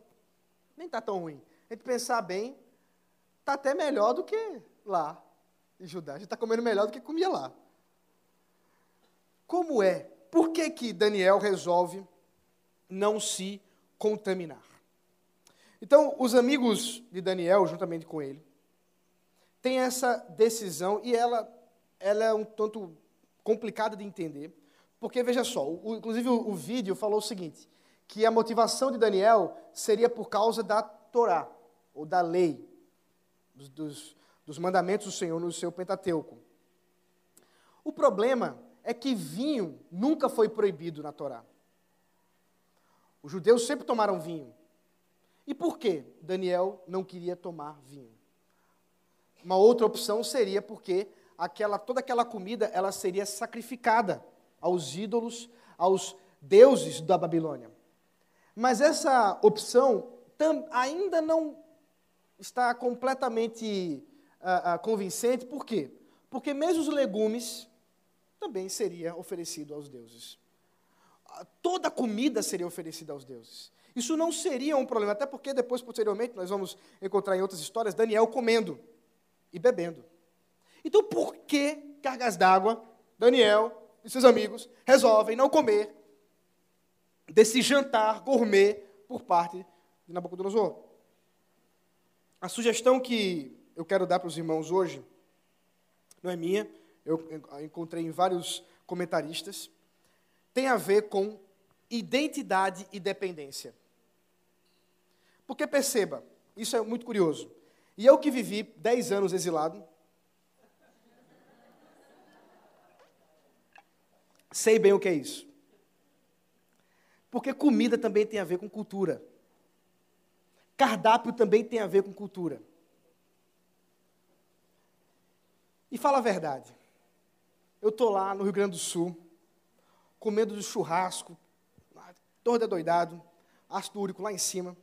nem está tão ruim. A gente pensar bem, está até melhor do que lá em Judá. A gente está comendo melhor do que comia lá. Como é? Por que, que Daniel resolve não se contaminar? Então, os amigos de Daniel, juntamente com ele, têm essa decisão e ela, ela é um tanto complicada de entender, porque veja só, o, inclusive o, o vídeo falou o seguinte, que a motivação de Daniel seria por causa da Torá, ou da lei, dos, dos, mandamentos do Senhor no seu Pentateuco. O problema é que vinho nunca foi proibido na Torá. Os judeus sempre tomaram vinho. E por que Daniel não queria tomar vinho? Uma outra opção seria porque aquela, toda aquela comida ela seria sacrificada aos ídolos, aos deuses da Babilônia. Mas essa opção tam, ainda não está completamente uh, uh, convincente, por quê? Porque mesmo os legumes também seria oferecido aos deuses. Toda a comida seria oferecida aos deuses. Isso não seria um problema, até porque depois, posteriormente, nós vamos encontrar em outras histórias Daniel comendo e bebendo. Então, por que cargas d'água, Daniel e seus amigos resolvem não comer desse jantar gourmet por parte de Nabucodonosor? A sugestão que eu quero dar para os irmãos hoje não é minha, eu encontrei em vários comentaristas, tem a ver com identidade e dependência. Porque perceba, isso é muito curioso. E eu que vivi 10 anos exilado, sei bem o que é isso. Porque comida também tem a ver com cultura. Cardápio também tem a ver com cultura. E fala a verdade. Eu estou lá no Rio Grande do Sul, comendo do churrasco, todo ácido úrico lá em cima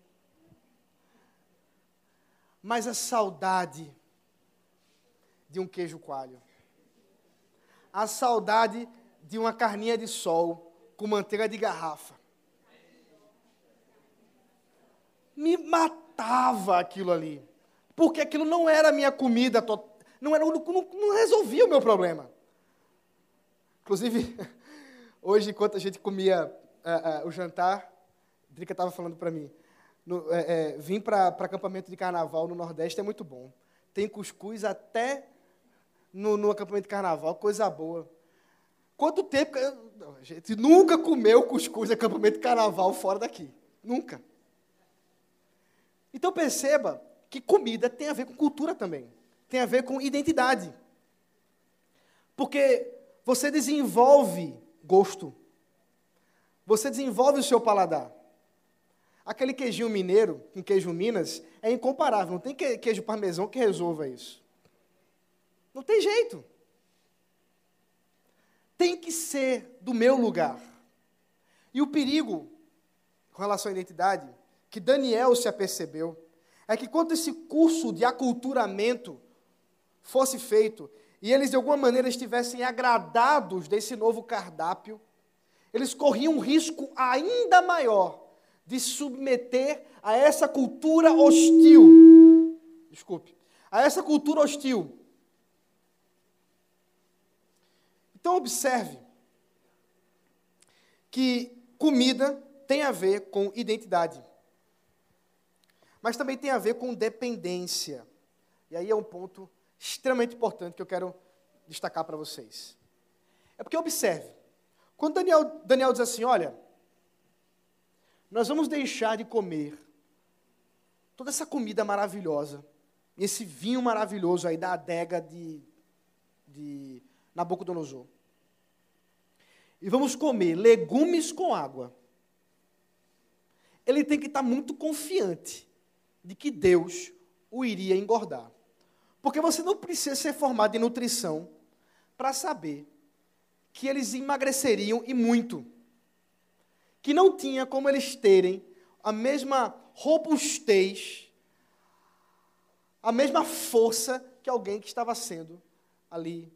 mas a saudade de um queijo coalho. A saudade de uma carninha de sol com manteiga de garrafa. Me matava aquilo ali. Porque aquilo não era minha comida, não, era, não, não resolvia o meu problema. Inclusive, hoje, enquanto a gente comia uh, uh, o jantar, Drica estava falando para mim, no, é, vir para acampamento de carnaval no Nordeste é muito bom. Tem cuscuz até no, no acampamento de carnaval, coisa boa. Quanto tempo. Não, a gente nunca comeu cuscuz acampamento de carnaval fora daqui. Nunca. Então perceba que comida tem a ver com cultura também. Tem a ver com identidade. Porque você desenvolve gosto. Você desenvolve o seu paladar. Aquele queijinho mineiro com queijo Minas é incomparável. Não tem queijo parmesão que resolva isso. Não tem jeito. Tem que ser do meu lugar. E o perigo com relação à identidade, que Daniel se apercebeu, é que quando esse curso de aculturamento fosse feito e eles de alguma maneira estivessem agradados desse novo cardápio, eles corriam um risco ainda maior de submeter a essa cultura hostil. Desculpe. A essa cultura hostil. Então, observe que comida tem a ver com identidade, mas também tem a ver com dependência. E aí é um ponto extremamente importante que eu quero destacar para vocês. É porque observe, quando Daniel, Daniel diz assim: olha, nós vamos deixar de comer toda essa comida maravilhosa, esse vinho maravilhoso aí da adega de, de Nabucodonosor. E vamos comer legumes com água. Ele tem que estar muito confiante de que Deus o iria engordar. Porque você não precisa ser formado em nutrição para saber que eles emagreceriam e muito que não tinha como eles terem a mesma robustez, a mesma força que alguém que estava sendo ali,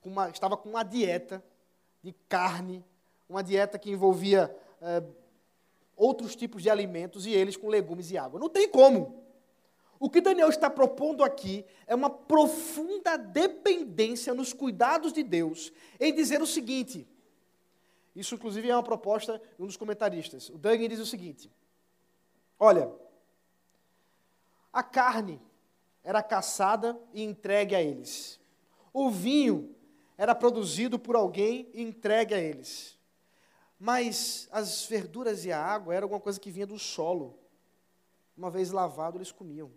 com uma, estava com uma dieta de carne, uma dieta que envolvia é, outros tipos de alimentos e eles com legumes e água. Não tem como. O que Daniel está propondo aqui é uma profunda dependência nos cuidados de Deus, em dizer o seguinte: isso, inclusive, é uma proposta de um dos comentaristas. O Duggan diz o seguinte: Olha, a carne era caçada e entregue a eles. O vinho era produzido por alguém e entregue a eles. Mas as verduras e a água era alguma coisa que vinha do solo. Uma vez lavado, eles comiam.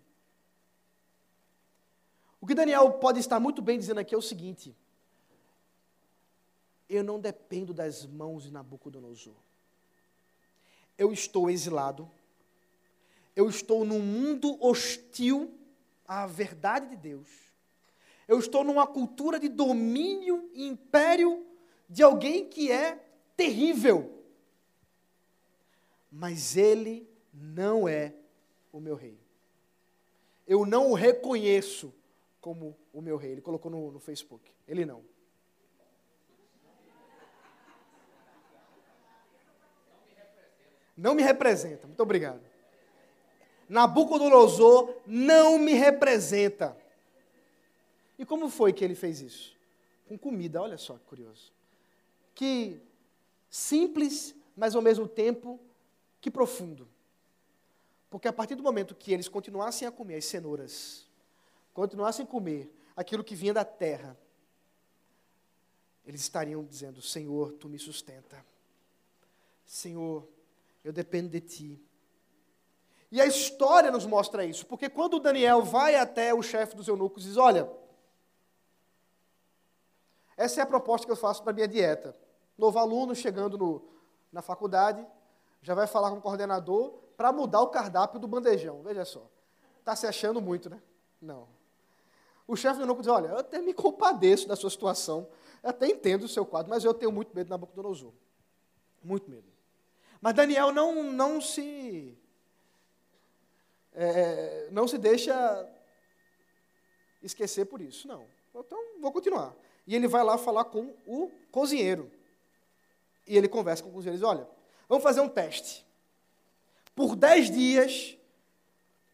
O que Daniel pode estar muito bem dizendo aqui é o seguinte: eu não dependo das mãos de Nabucodonosor. Eu estou exilado, eu estou num mundo hostil à verdade de Deus. Eu estou numa cultura de domínio e império de alguém que é terrível. Mas ele não é o meu rei. Eu não o reconheço como o meu rei. Ele colocou no, no Facebook. Ele não. Não me representa. Muito obrigado. Nabucodonosor não me representa. E como foi que ele fez isso? Com comida, olha só que curioso. Que simples, mas ao mesmo tempo que profundo. Porque a partir do momento que eles continuassem a comer as cenouras, continuassem a comer aquilo que vinha da terra, eles estariam dizendo: Senhor, tu me sustenta. Senhor, eu dependo de ti. E a história nos mostra isso, porque quando Daniel vai até o chefe dos eunucos e diz: Olha, essa é a proposta que eu faço para minha dieta. Novo aluno chegando no, na faculdade, já vai falar com o coordenador para mudar o cardápio do bandejão. Veja só. Está se achando muito, né? Não. O chefe do eunuco diz: Olha, eu até me compadeço da sua situação, eu até entendo o seu quadro, mas eu tenho muito medo de Nabucodonosor. Muito medo. Mas Daniel não, não se é, não se deixa esquecer por isso, não. Então, vou continuar. E ele vai lá falar com o cozinheiro. E ele conversa com o cozinheiro e diz, olha, vamos fazer um teste. Por dez dias,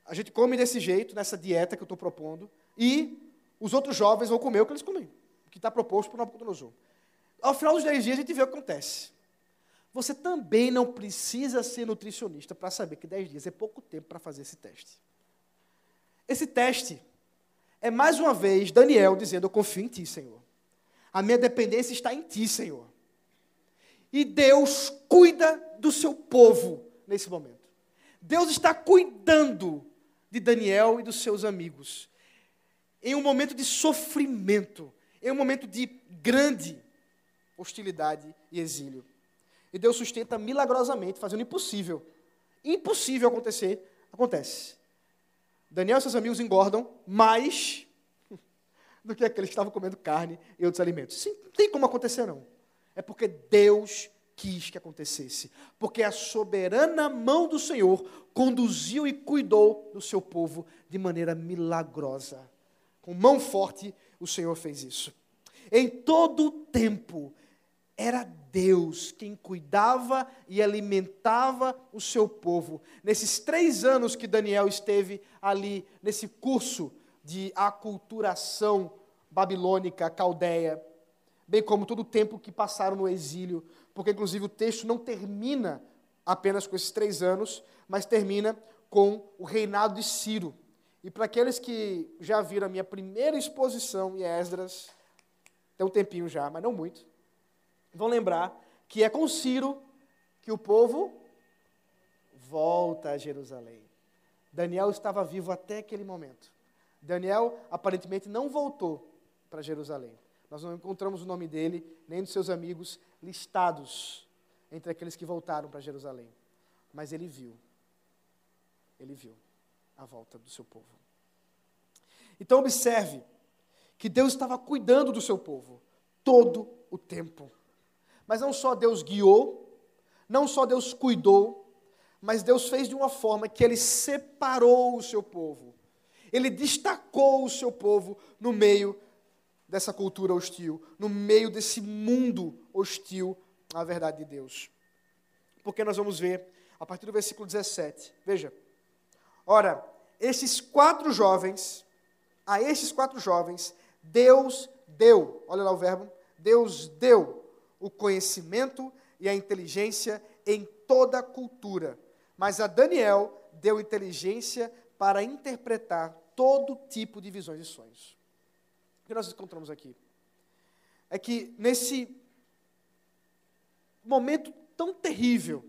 a gente come desse jeito, nessa dieta que eu estou propondo, e os outros jovens vão comer o que eles comem, o que está proposto por Nabucodonosor. Ao final dos dez dias, a gente vê o que acontece. Você também não precisa ser nutricionista para saber que 10 dias é pouco tempo para fazer esse teste. Esse teste é mais uma vez Daniel dizendo: Eu confio em ti, Senhor. A minha dependência está em ti, Senhor. E Deus cuida do seu povo nesse momento. Deus está cuidando de Daniel e dos seus amigos em um momento de sofrimento, em um momento de grande hostilidade e exílio. E Deus sustenta milagrosamente, fazendo impossível. Impossível acontecer, acontece. Daniel e seus amigos engordam mais do que aqueles que estavam comendo carne e outros alimentos. Sim, não tem como acontecer, não. É porque Deus quis que acontecesse. Porque a soberana mão do Senhor conduziu e cuidou do seu povo de maneira milagrosa. Com mão forte, o Senhor fez isso. Em todo o tempo, era Deus quem cuidava e alimentava o seu povo. Nesses três anos que Daniel esteve ali, nesse curso de aculturação babilônica, caldeia, bem como todo o tempo que passaram no exílio, porque inclusive o texto não termina apenas com esses três anos, mas termina com o reinado de Ciro. E para aqueles que já viram a minha primeira exposição em Esdras, tem um tempinho já, mas não muito, vão lembrar que é com Ciro que o povo volta a Jerusalém. Daniel estava vivo até aquele momento. Daniel aparentemente não voltou para Jerusalém. Nós não encontramos o nome dele, nem dos seus amigos listados entre aqueles que voltaram para Jerusalém. Mas ele viu. Ele viu a volta do seu povo. Então observe que Deus estava cuidando do seu povo todo o tempo. Mas não só Deus guiou, não só Deus cuidou, mas Deus fez de uma forma que ele separou o seu povo. Ele destacou o seu povo no meio dessa cultura hostil, no meio desse mundo hostil à verdade de Deus. Porque nós vamos ver a partir do versículo 17. Veja. Ora, esses quatro jovens, a esses quatro jovens, Deus deu, olha lá o verbo, Deus deu o conhecimento e a inteligência em toda a cultura. Mas a Daniel deu inteligência para interpretar todo tipo de visões e sonhos. O que nós encontramos aqui é que nesse momento tão terrível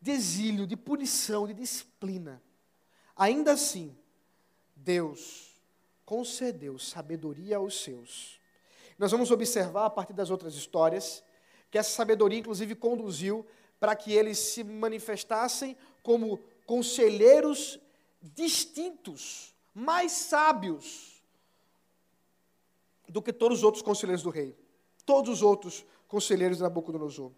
de exílio, de punição, de disciplina, ainda assim, Deus concedeu sabedoria aos seus. Nós vamos observar a partir das outras histórias que essa sabedoria, inclusive, conduziu para que eles se manifestassem como conselheiros distintos, mais sábios do que todos os outros conselheiros do rei, todos os outros conselheiros de Nabucodonosor.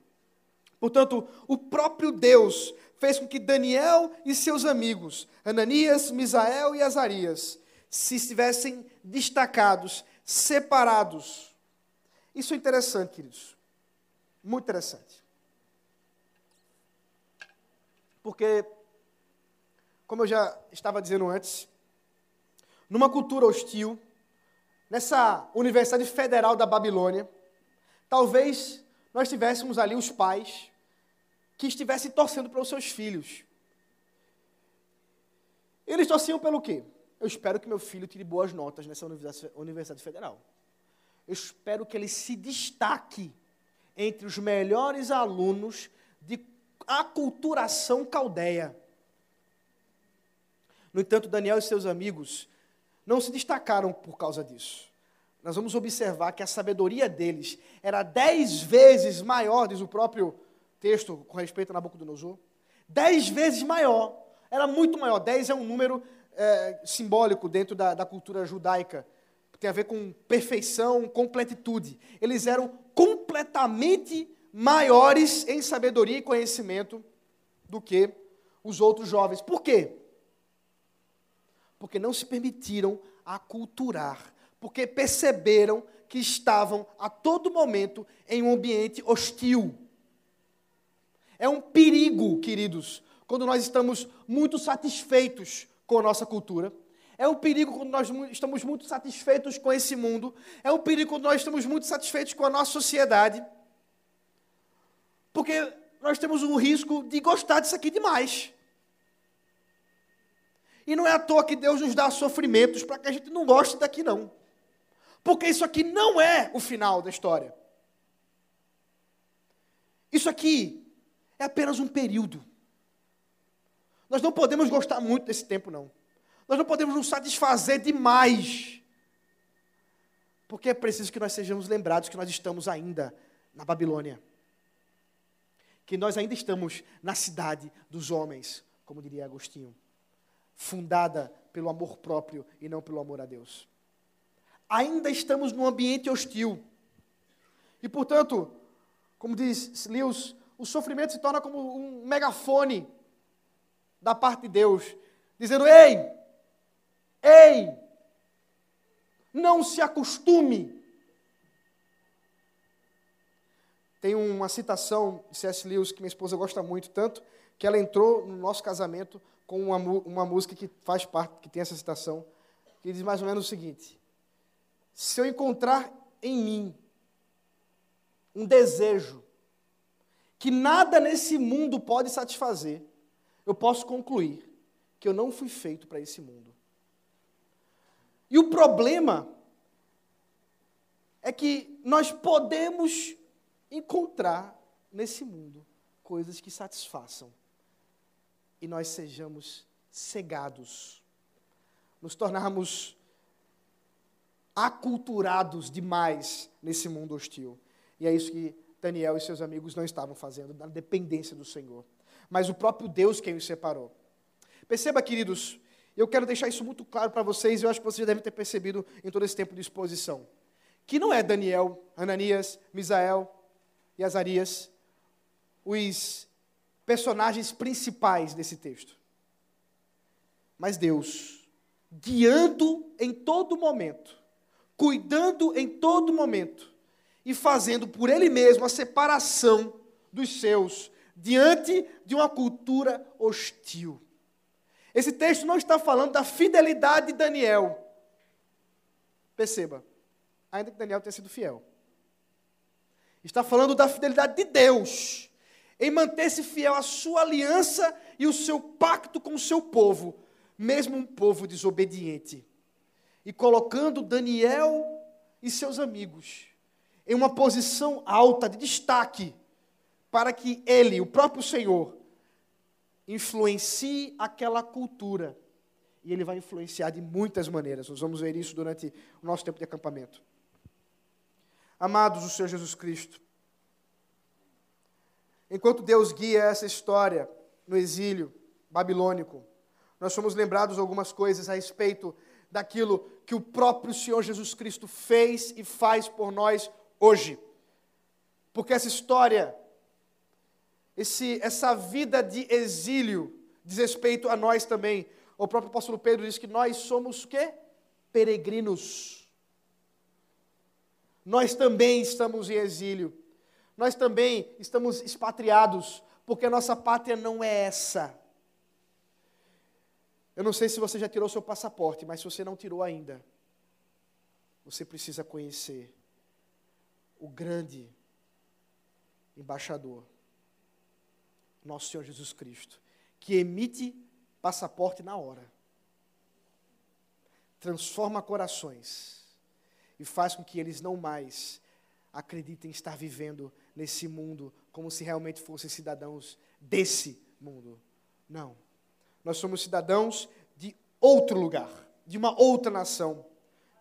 Portanto, o próprio Deus fez com que Daniel e seus amigos, Ananias, Misael e Azarias, se estivessem destacados, separados. Isso é interessante, queridos. Muito interessante. Porque, como eu já estava dizendo antes, numa cultura hostil, nessa Universidade Federal da Babilônia, talvez nós tivéssemos ali os pais que estivessem torcendo para os seus filhos. Eles torciam pelo quê? Eu espero que meu filho tire boas notas nessa Universidade Federal. Eu espero que ele se destaque entre os melhores alunos de aculturação caldeia. No entanto, Daniel e seus amigos não se destacaram por causa disso. Nós vamos observar que a sabedoria deles era dez vezes maior, diz o próprio texto com respeito a Nabucodonosor. Dez vezes maior. Era muito maior. Dez é um número é, simbólico dentro da, da cultura judaica. Tem a ver com perfeição, completitude. Eles eram completamente maiores em sabedoria e conhecimento do que os outros jovens. Por quê? Porque não se permitiram aculturar, porque perceberam que estavam a todo momento em um ambiente hostil. É um perigo, queridos, quando nós estamos muito satisfeitos com a nossa cultura. É um perigo quando nós estamos muito satisfeitos com esse mundo. É um perigo quando nós estamos muito satisfeitos com a nossa sociedade. Porque nós temos o risco de gostar disso aqui demais. E não é à toa que Deus nos dá sofrimentos para que a gente não goste daqui, não. Porque isso aqui não é o final da história. Isso aqui é apenas um período. Nós não podemos gostar muito desse tempo, não. Nós não podemos nos satisfazer demais. Porque é preciso que nós sejamos lembrados que nós estamos ainda na Babilônia. Que nós ainda estamos na cidade dos homens, como diria Agostinho. Fundada pelo amor próprio e não pelo amor a Deus. Ainda estamos num ambiente hostil. E, portanto, como diz Lewis, o sofrimento se torna como um megafone da parte de Deus, dizendo: Ei, ei, não se acostume. Tem uma citação de C.S. Lewis que minha esposa gosta muito, tanto que ela entrou no nosso casamento com uma, uma música que faz parte, que tem essa citação, que diz mais ou menos o seguinte: Se eu encontrar em mim um desejo que nada nesse mundo pode satisfazer, eu posso concluir que eu não fui feito para esse mundo. E o problema é que nós podemos encontrar nesse mundo coisas que satisfaçam e nós sejamos cegados, nos tornarmos aculturados demais nesse mundo hostil. E é isso que Daniel e seus amigos não estavam fazendo, na dependência do Senhor mas o próprio Deus quem os separou. Perceba, queridos, eu quero deixar isso muito claro para vocês, eu acho que vocês já devem ter percebido em todo esse tempo de exposição, que não é Daniel, Ananias, Misael e Azarias os personagens principais desse texto. Mas Deus, guiando em todo momento, cuidando em todo momento e fazendo por Ele mesmo a separação dos seus diante de uma cultura hostil. Esse texto não está falando da fidelidade de Daniel. Perceba, ainda que Daniel tenha sido fiel. Está falando da fidelidade de Deus, em manter-se fiel à sua aliança e o seu pacto com o seu povo, mesmo um povo desobediente, e colocando Daniel e seus amigos em uma posição alta de destaque, para que ele, o próprio Senhor, influencie aquela cultura. E ele vai influenciar de muitas maneiras. Nós vamos ver isso durante o nosso tempo de acampamento. Amados do Senhor Jesus Cristo, enquanto Deus guia essa história no exílio babilônico, nós somos lembrados algumas coisas a respeito daquilo que o próprio Senhor Jesus Cristo fez e faz por nós hoje. Porque essa história, esse, essa vida de exílio, diz respeito a nós também. O próprio apóstolo Pedro diz que nós somos quê? Peregrinos. Nós também estamos em exílio. Nós também estamos expatriados, porque a nossa pátria não é essa. Eu não sei se você já tirou seu passaporte, mas se você não tirou ainda, você precisa conhecer o grande embaixador, nosso Senhor Jesus Cristo, que emite passaporte na hora, transforma corações e faz com que eles não mais acreditem estar vivendo nesse mundo como se realmente fossem cidadãos desse mundo. Não nós somos cidadãos de outro lugar, de uma outra nação,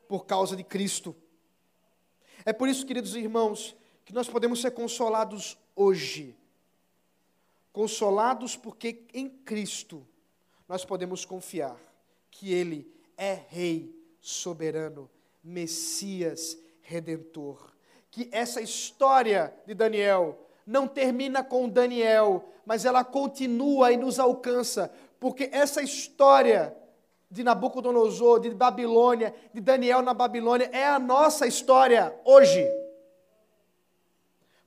por causa de Cristo. É por isso, queridos irmãos, que nós podemos ser consolados hoje. Consolados porque em Cristo nós podemos confiar que Ele é Rei soberano, Messias redentor. Que essa história de Daniel não termina com Daniel, mas ela continua e nos alcança, porque essa história de Nabucodonosor, de Babilônia, de Daniel na Babilônia, é a nossa história hoje.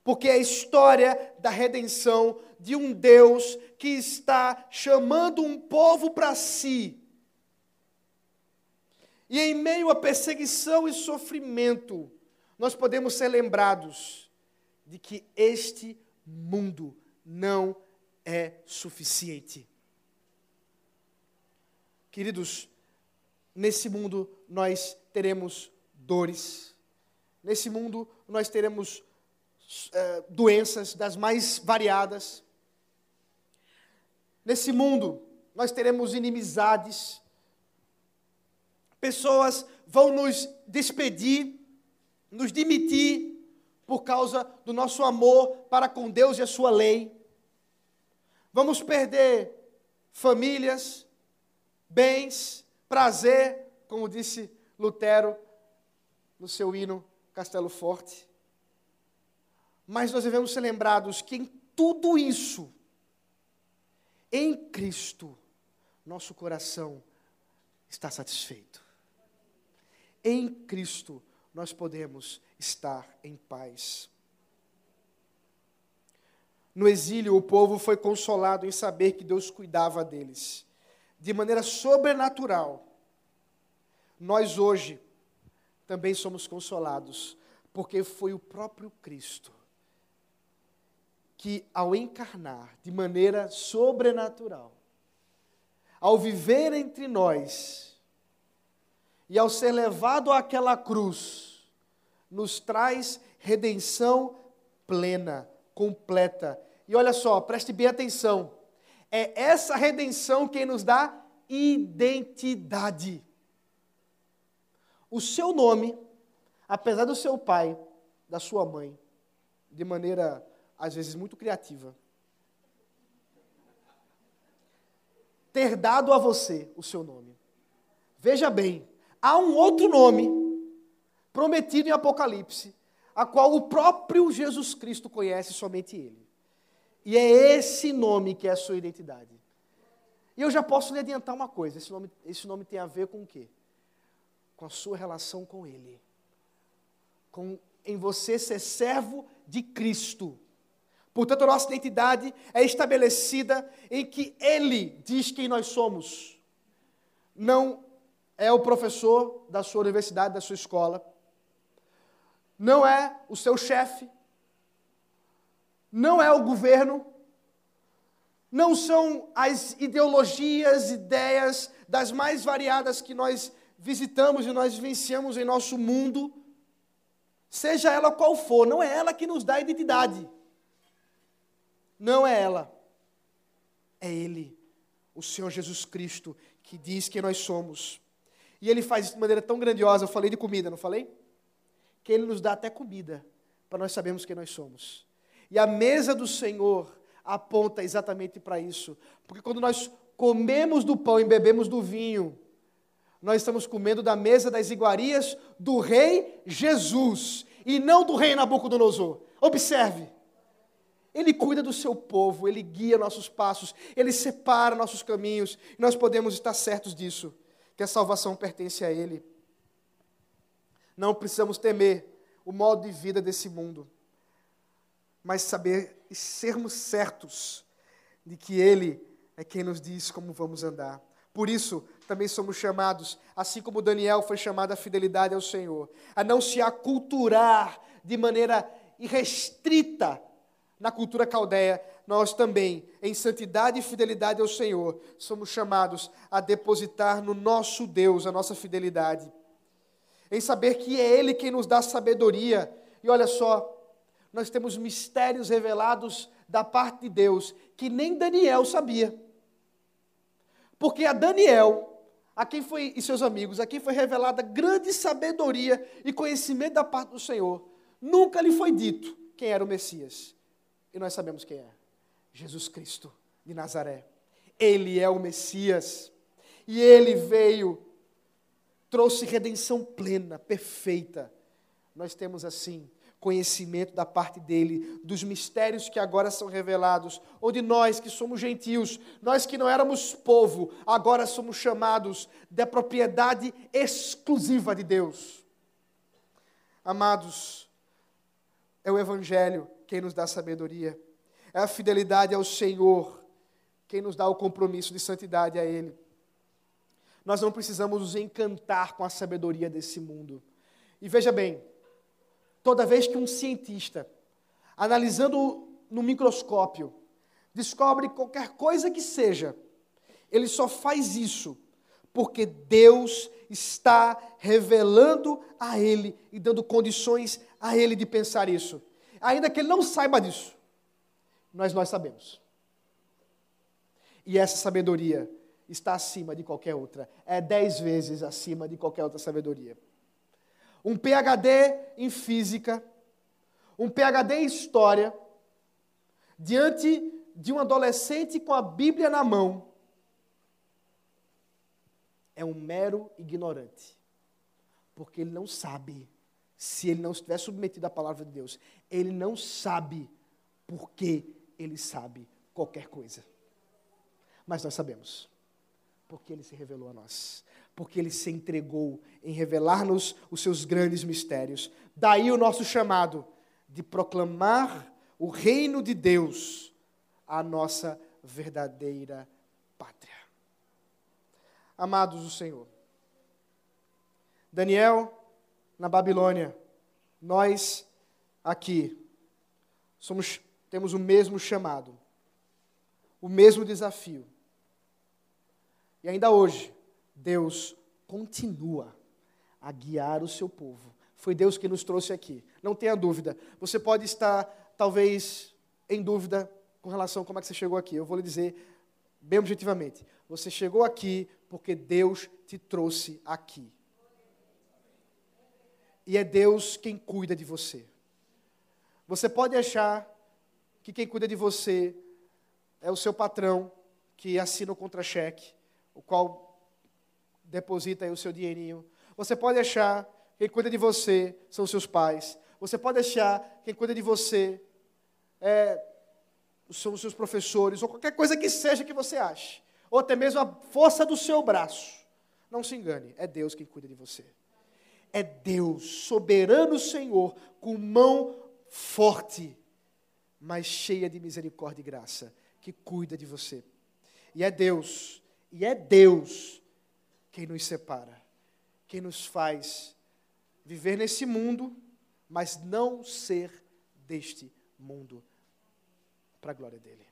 Porque é a história da redenção de um Deus que está chamando um povo para si. E em meio a perseguição e sofrimento, nós podemos ser lembrados de que este mundo não é suficiente. Queridos, nesse mundo nós teremos dores, nesse mundo nós teremos é, doenças das mais variadas, nesse mundo nós teremos inimizades, pessoas vão nos despedir, nos demitir por causa do nosso amor para com Deus e a Sua lei. Vamos perder famílias, bens, prazer, como disse Lutero no seu hino Castelo Forte. Mas nós devemos ser lembrados que em tudo isso, em Cristo, nosso coração está satisfeito. Em Cristo nós podemos estar em paz. No exílio, o povo foi consolado em saber que Deus cuidava deles de maneira sobrenatural, nós hoje também somos consolados, porque foi o próprio Cristo que, ao encarnar de maneira sobrenatural, ao viver entre nós e ao ser levado àquela cruz, nos traz redenção plena, completa. E olha só, preste bem atenção é essa redenção quem nos dá identidade. O seu nome, apesar do seu pai, da sua mãe, de maneira às vezes muito criativa, ter dado a você o seu nome. Veja bem, há um outro nome prometido em Apocalipse, a qual o próprio Jesus Cristo conhece somente ele. E é esse nome que é a sua identidade. E eu já posso lhe adiantar uma coisa: esse nome, esse nome tem a ver com o quê? Com a sua relação com Ele. Com, em você ser servo de Cristo. Portanto, a nossa identidade é estabelecida em que Ele diz quem nós somos. Não é o professor da sua universidade, da sua escola. Não é o seu chefe não é o governo, não são as ideologias, ideias das mais variadas que nós visitamos e nós vivenciamos em nosso mundo, seja ela qual for, não é ela que nos dá identidade. Não é ela. É Ele, o Senhor Jesus Cristo, que diz que nós somos. E Ele faz isso de maneira tão grandiosa. Eu falei de comida, não falei? Que Ele nos dá até comida, para nós sabermos quem nós somos. E a mesa do Senhor aponta exatamente para isso. Porque quando nós comemos do pão e bebemos do vinho, nós estamos comendo da mesa das iguarias do rei Jesus e não do rei Nabucodonosor. Observe. Ele cuida do seu povo, ele guia nossos passos, ele separa nossos caminhos, e nós podemos estar certos disso, que a salvação pertence a ele. Não precisamos temer o modo de vida desse mundo mas saber e sermos certos de que Ele é quem nos diz como vamos andar. Por isso, também somos chamados, assim como Daniel foi chamado à fidelidade ao Senhor, a não se aculturar de maneira irrestrita na cultura caldeia, nós também, em santidade e fidelidade ao Senhor, somos chamados a depositar no nosso Deus a nossa fidelidade, em saber que é Ele quem nos dá sabedoria. E olha só, nós temos mistérios revelados da parte de Deus que nem Daniel sabia. Porque a Daniel, a quem foi e seus amigos, a quem foi revelada grande sabedoria e conhecimento da parte do Senhor, nunca lhe foi dito quem era o Messias. E nós sabemos quem é: Jesus Cristo de Nazaré. Ele é o Messias. E ele veio, trouxe redenção plena, perfeita. Nós temos assim conhecimento da parte dele, dos mistérios que agora são revelados, ou de nós que somos gentios, nós que não éramos povo, agora somos chamados da propriedade exclusiva de Deus. Amados, é o Evangelho quem nos dá sabedoria, é a fidelidade ao Senhor quem nos dá o compromisso de santidade a Ele. Nós não precisamos nos encantar com a sabedoria desse mundo. E veja bem, Toda vez que um cientista, analisando no microscópio, descobre qualquer coisa que seja, ele só faz isso porque Deus está revelando a ele e dando condições a ele de pensar isso. Ainda que ele não saiba disso, mas nós sabemos. E essa sabedoria está acima de qualquer outra, é dez vezes acima de qualquer outra sabedoria um PhD em física, um PhD em história, diante de um adolescente com a Bíblia na mão, é um mero ignorante. Porque ele não sabe, se ele não estiver submetido à palavra de Deus, ele não sabe porque ele sabe qualquer coisa. Mas nós sabemos, porque ele se revelou a nós porque ele se entregou em revelar-nos os seus grandes mistérios. Daí o nosso chamado de proclamar o reino de Deus à nossa verdadeira pátria. Amados do Senhor, Daniel na Babilônia, nós aqui somos temos o mesmo chamado, o mesmo desafio. E ainda hoje, Deus continua a guiar o seu povo. Foi Deus que nos trouxe aqui. Não tenha dúvida. Você pode estar, talvez, em dúvida com relação a como é que você chegou aqui. Eu vou lhe dizer bem objetivamente. Você chegou aqui porque Deus te trouxe aqui. E é Deus quem cuida de você. Você pode achar que quem cuida de você é o seu patrão que assina o contra-cheque, o qual deposita aí o seu dinheirinho. Você pode achar quem cuida de você são os seus pais. Você pode achar quem cuida de você é, são os seus professores, ou qualquer coisa que seja que você ache. Ou até mesmo a força do seu braço. Não se engane, é Deus quem cuida de você. É Deus, soberano Senhor, com mão forte, mas cheia de misericórdia e graça, que cuida de você. E é Deus, e é Deus quem nos separa, quem nos faz viver nesse mundo, mas não ser deste mundo, para a glória dele.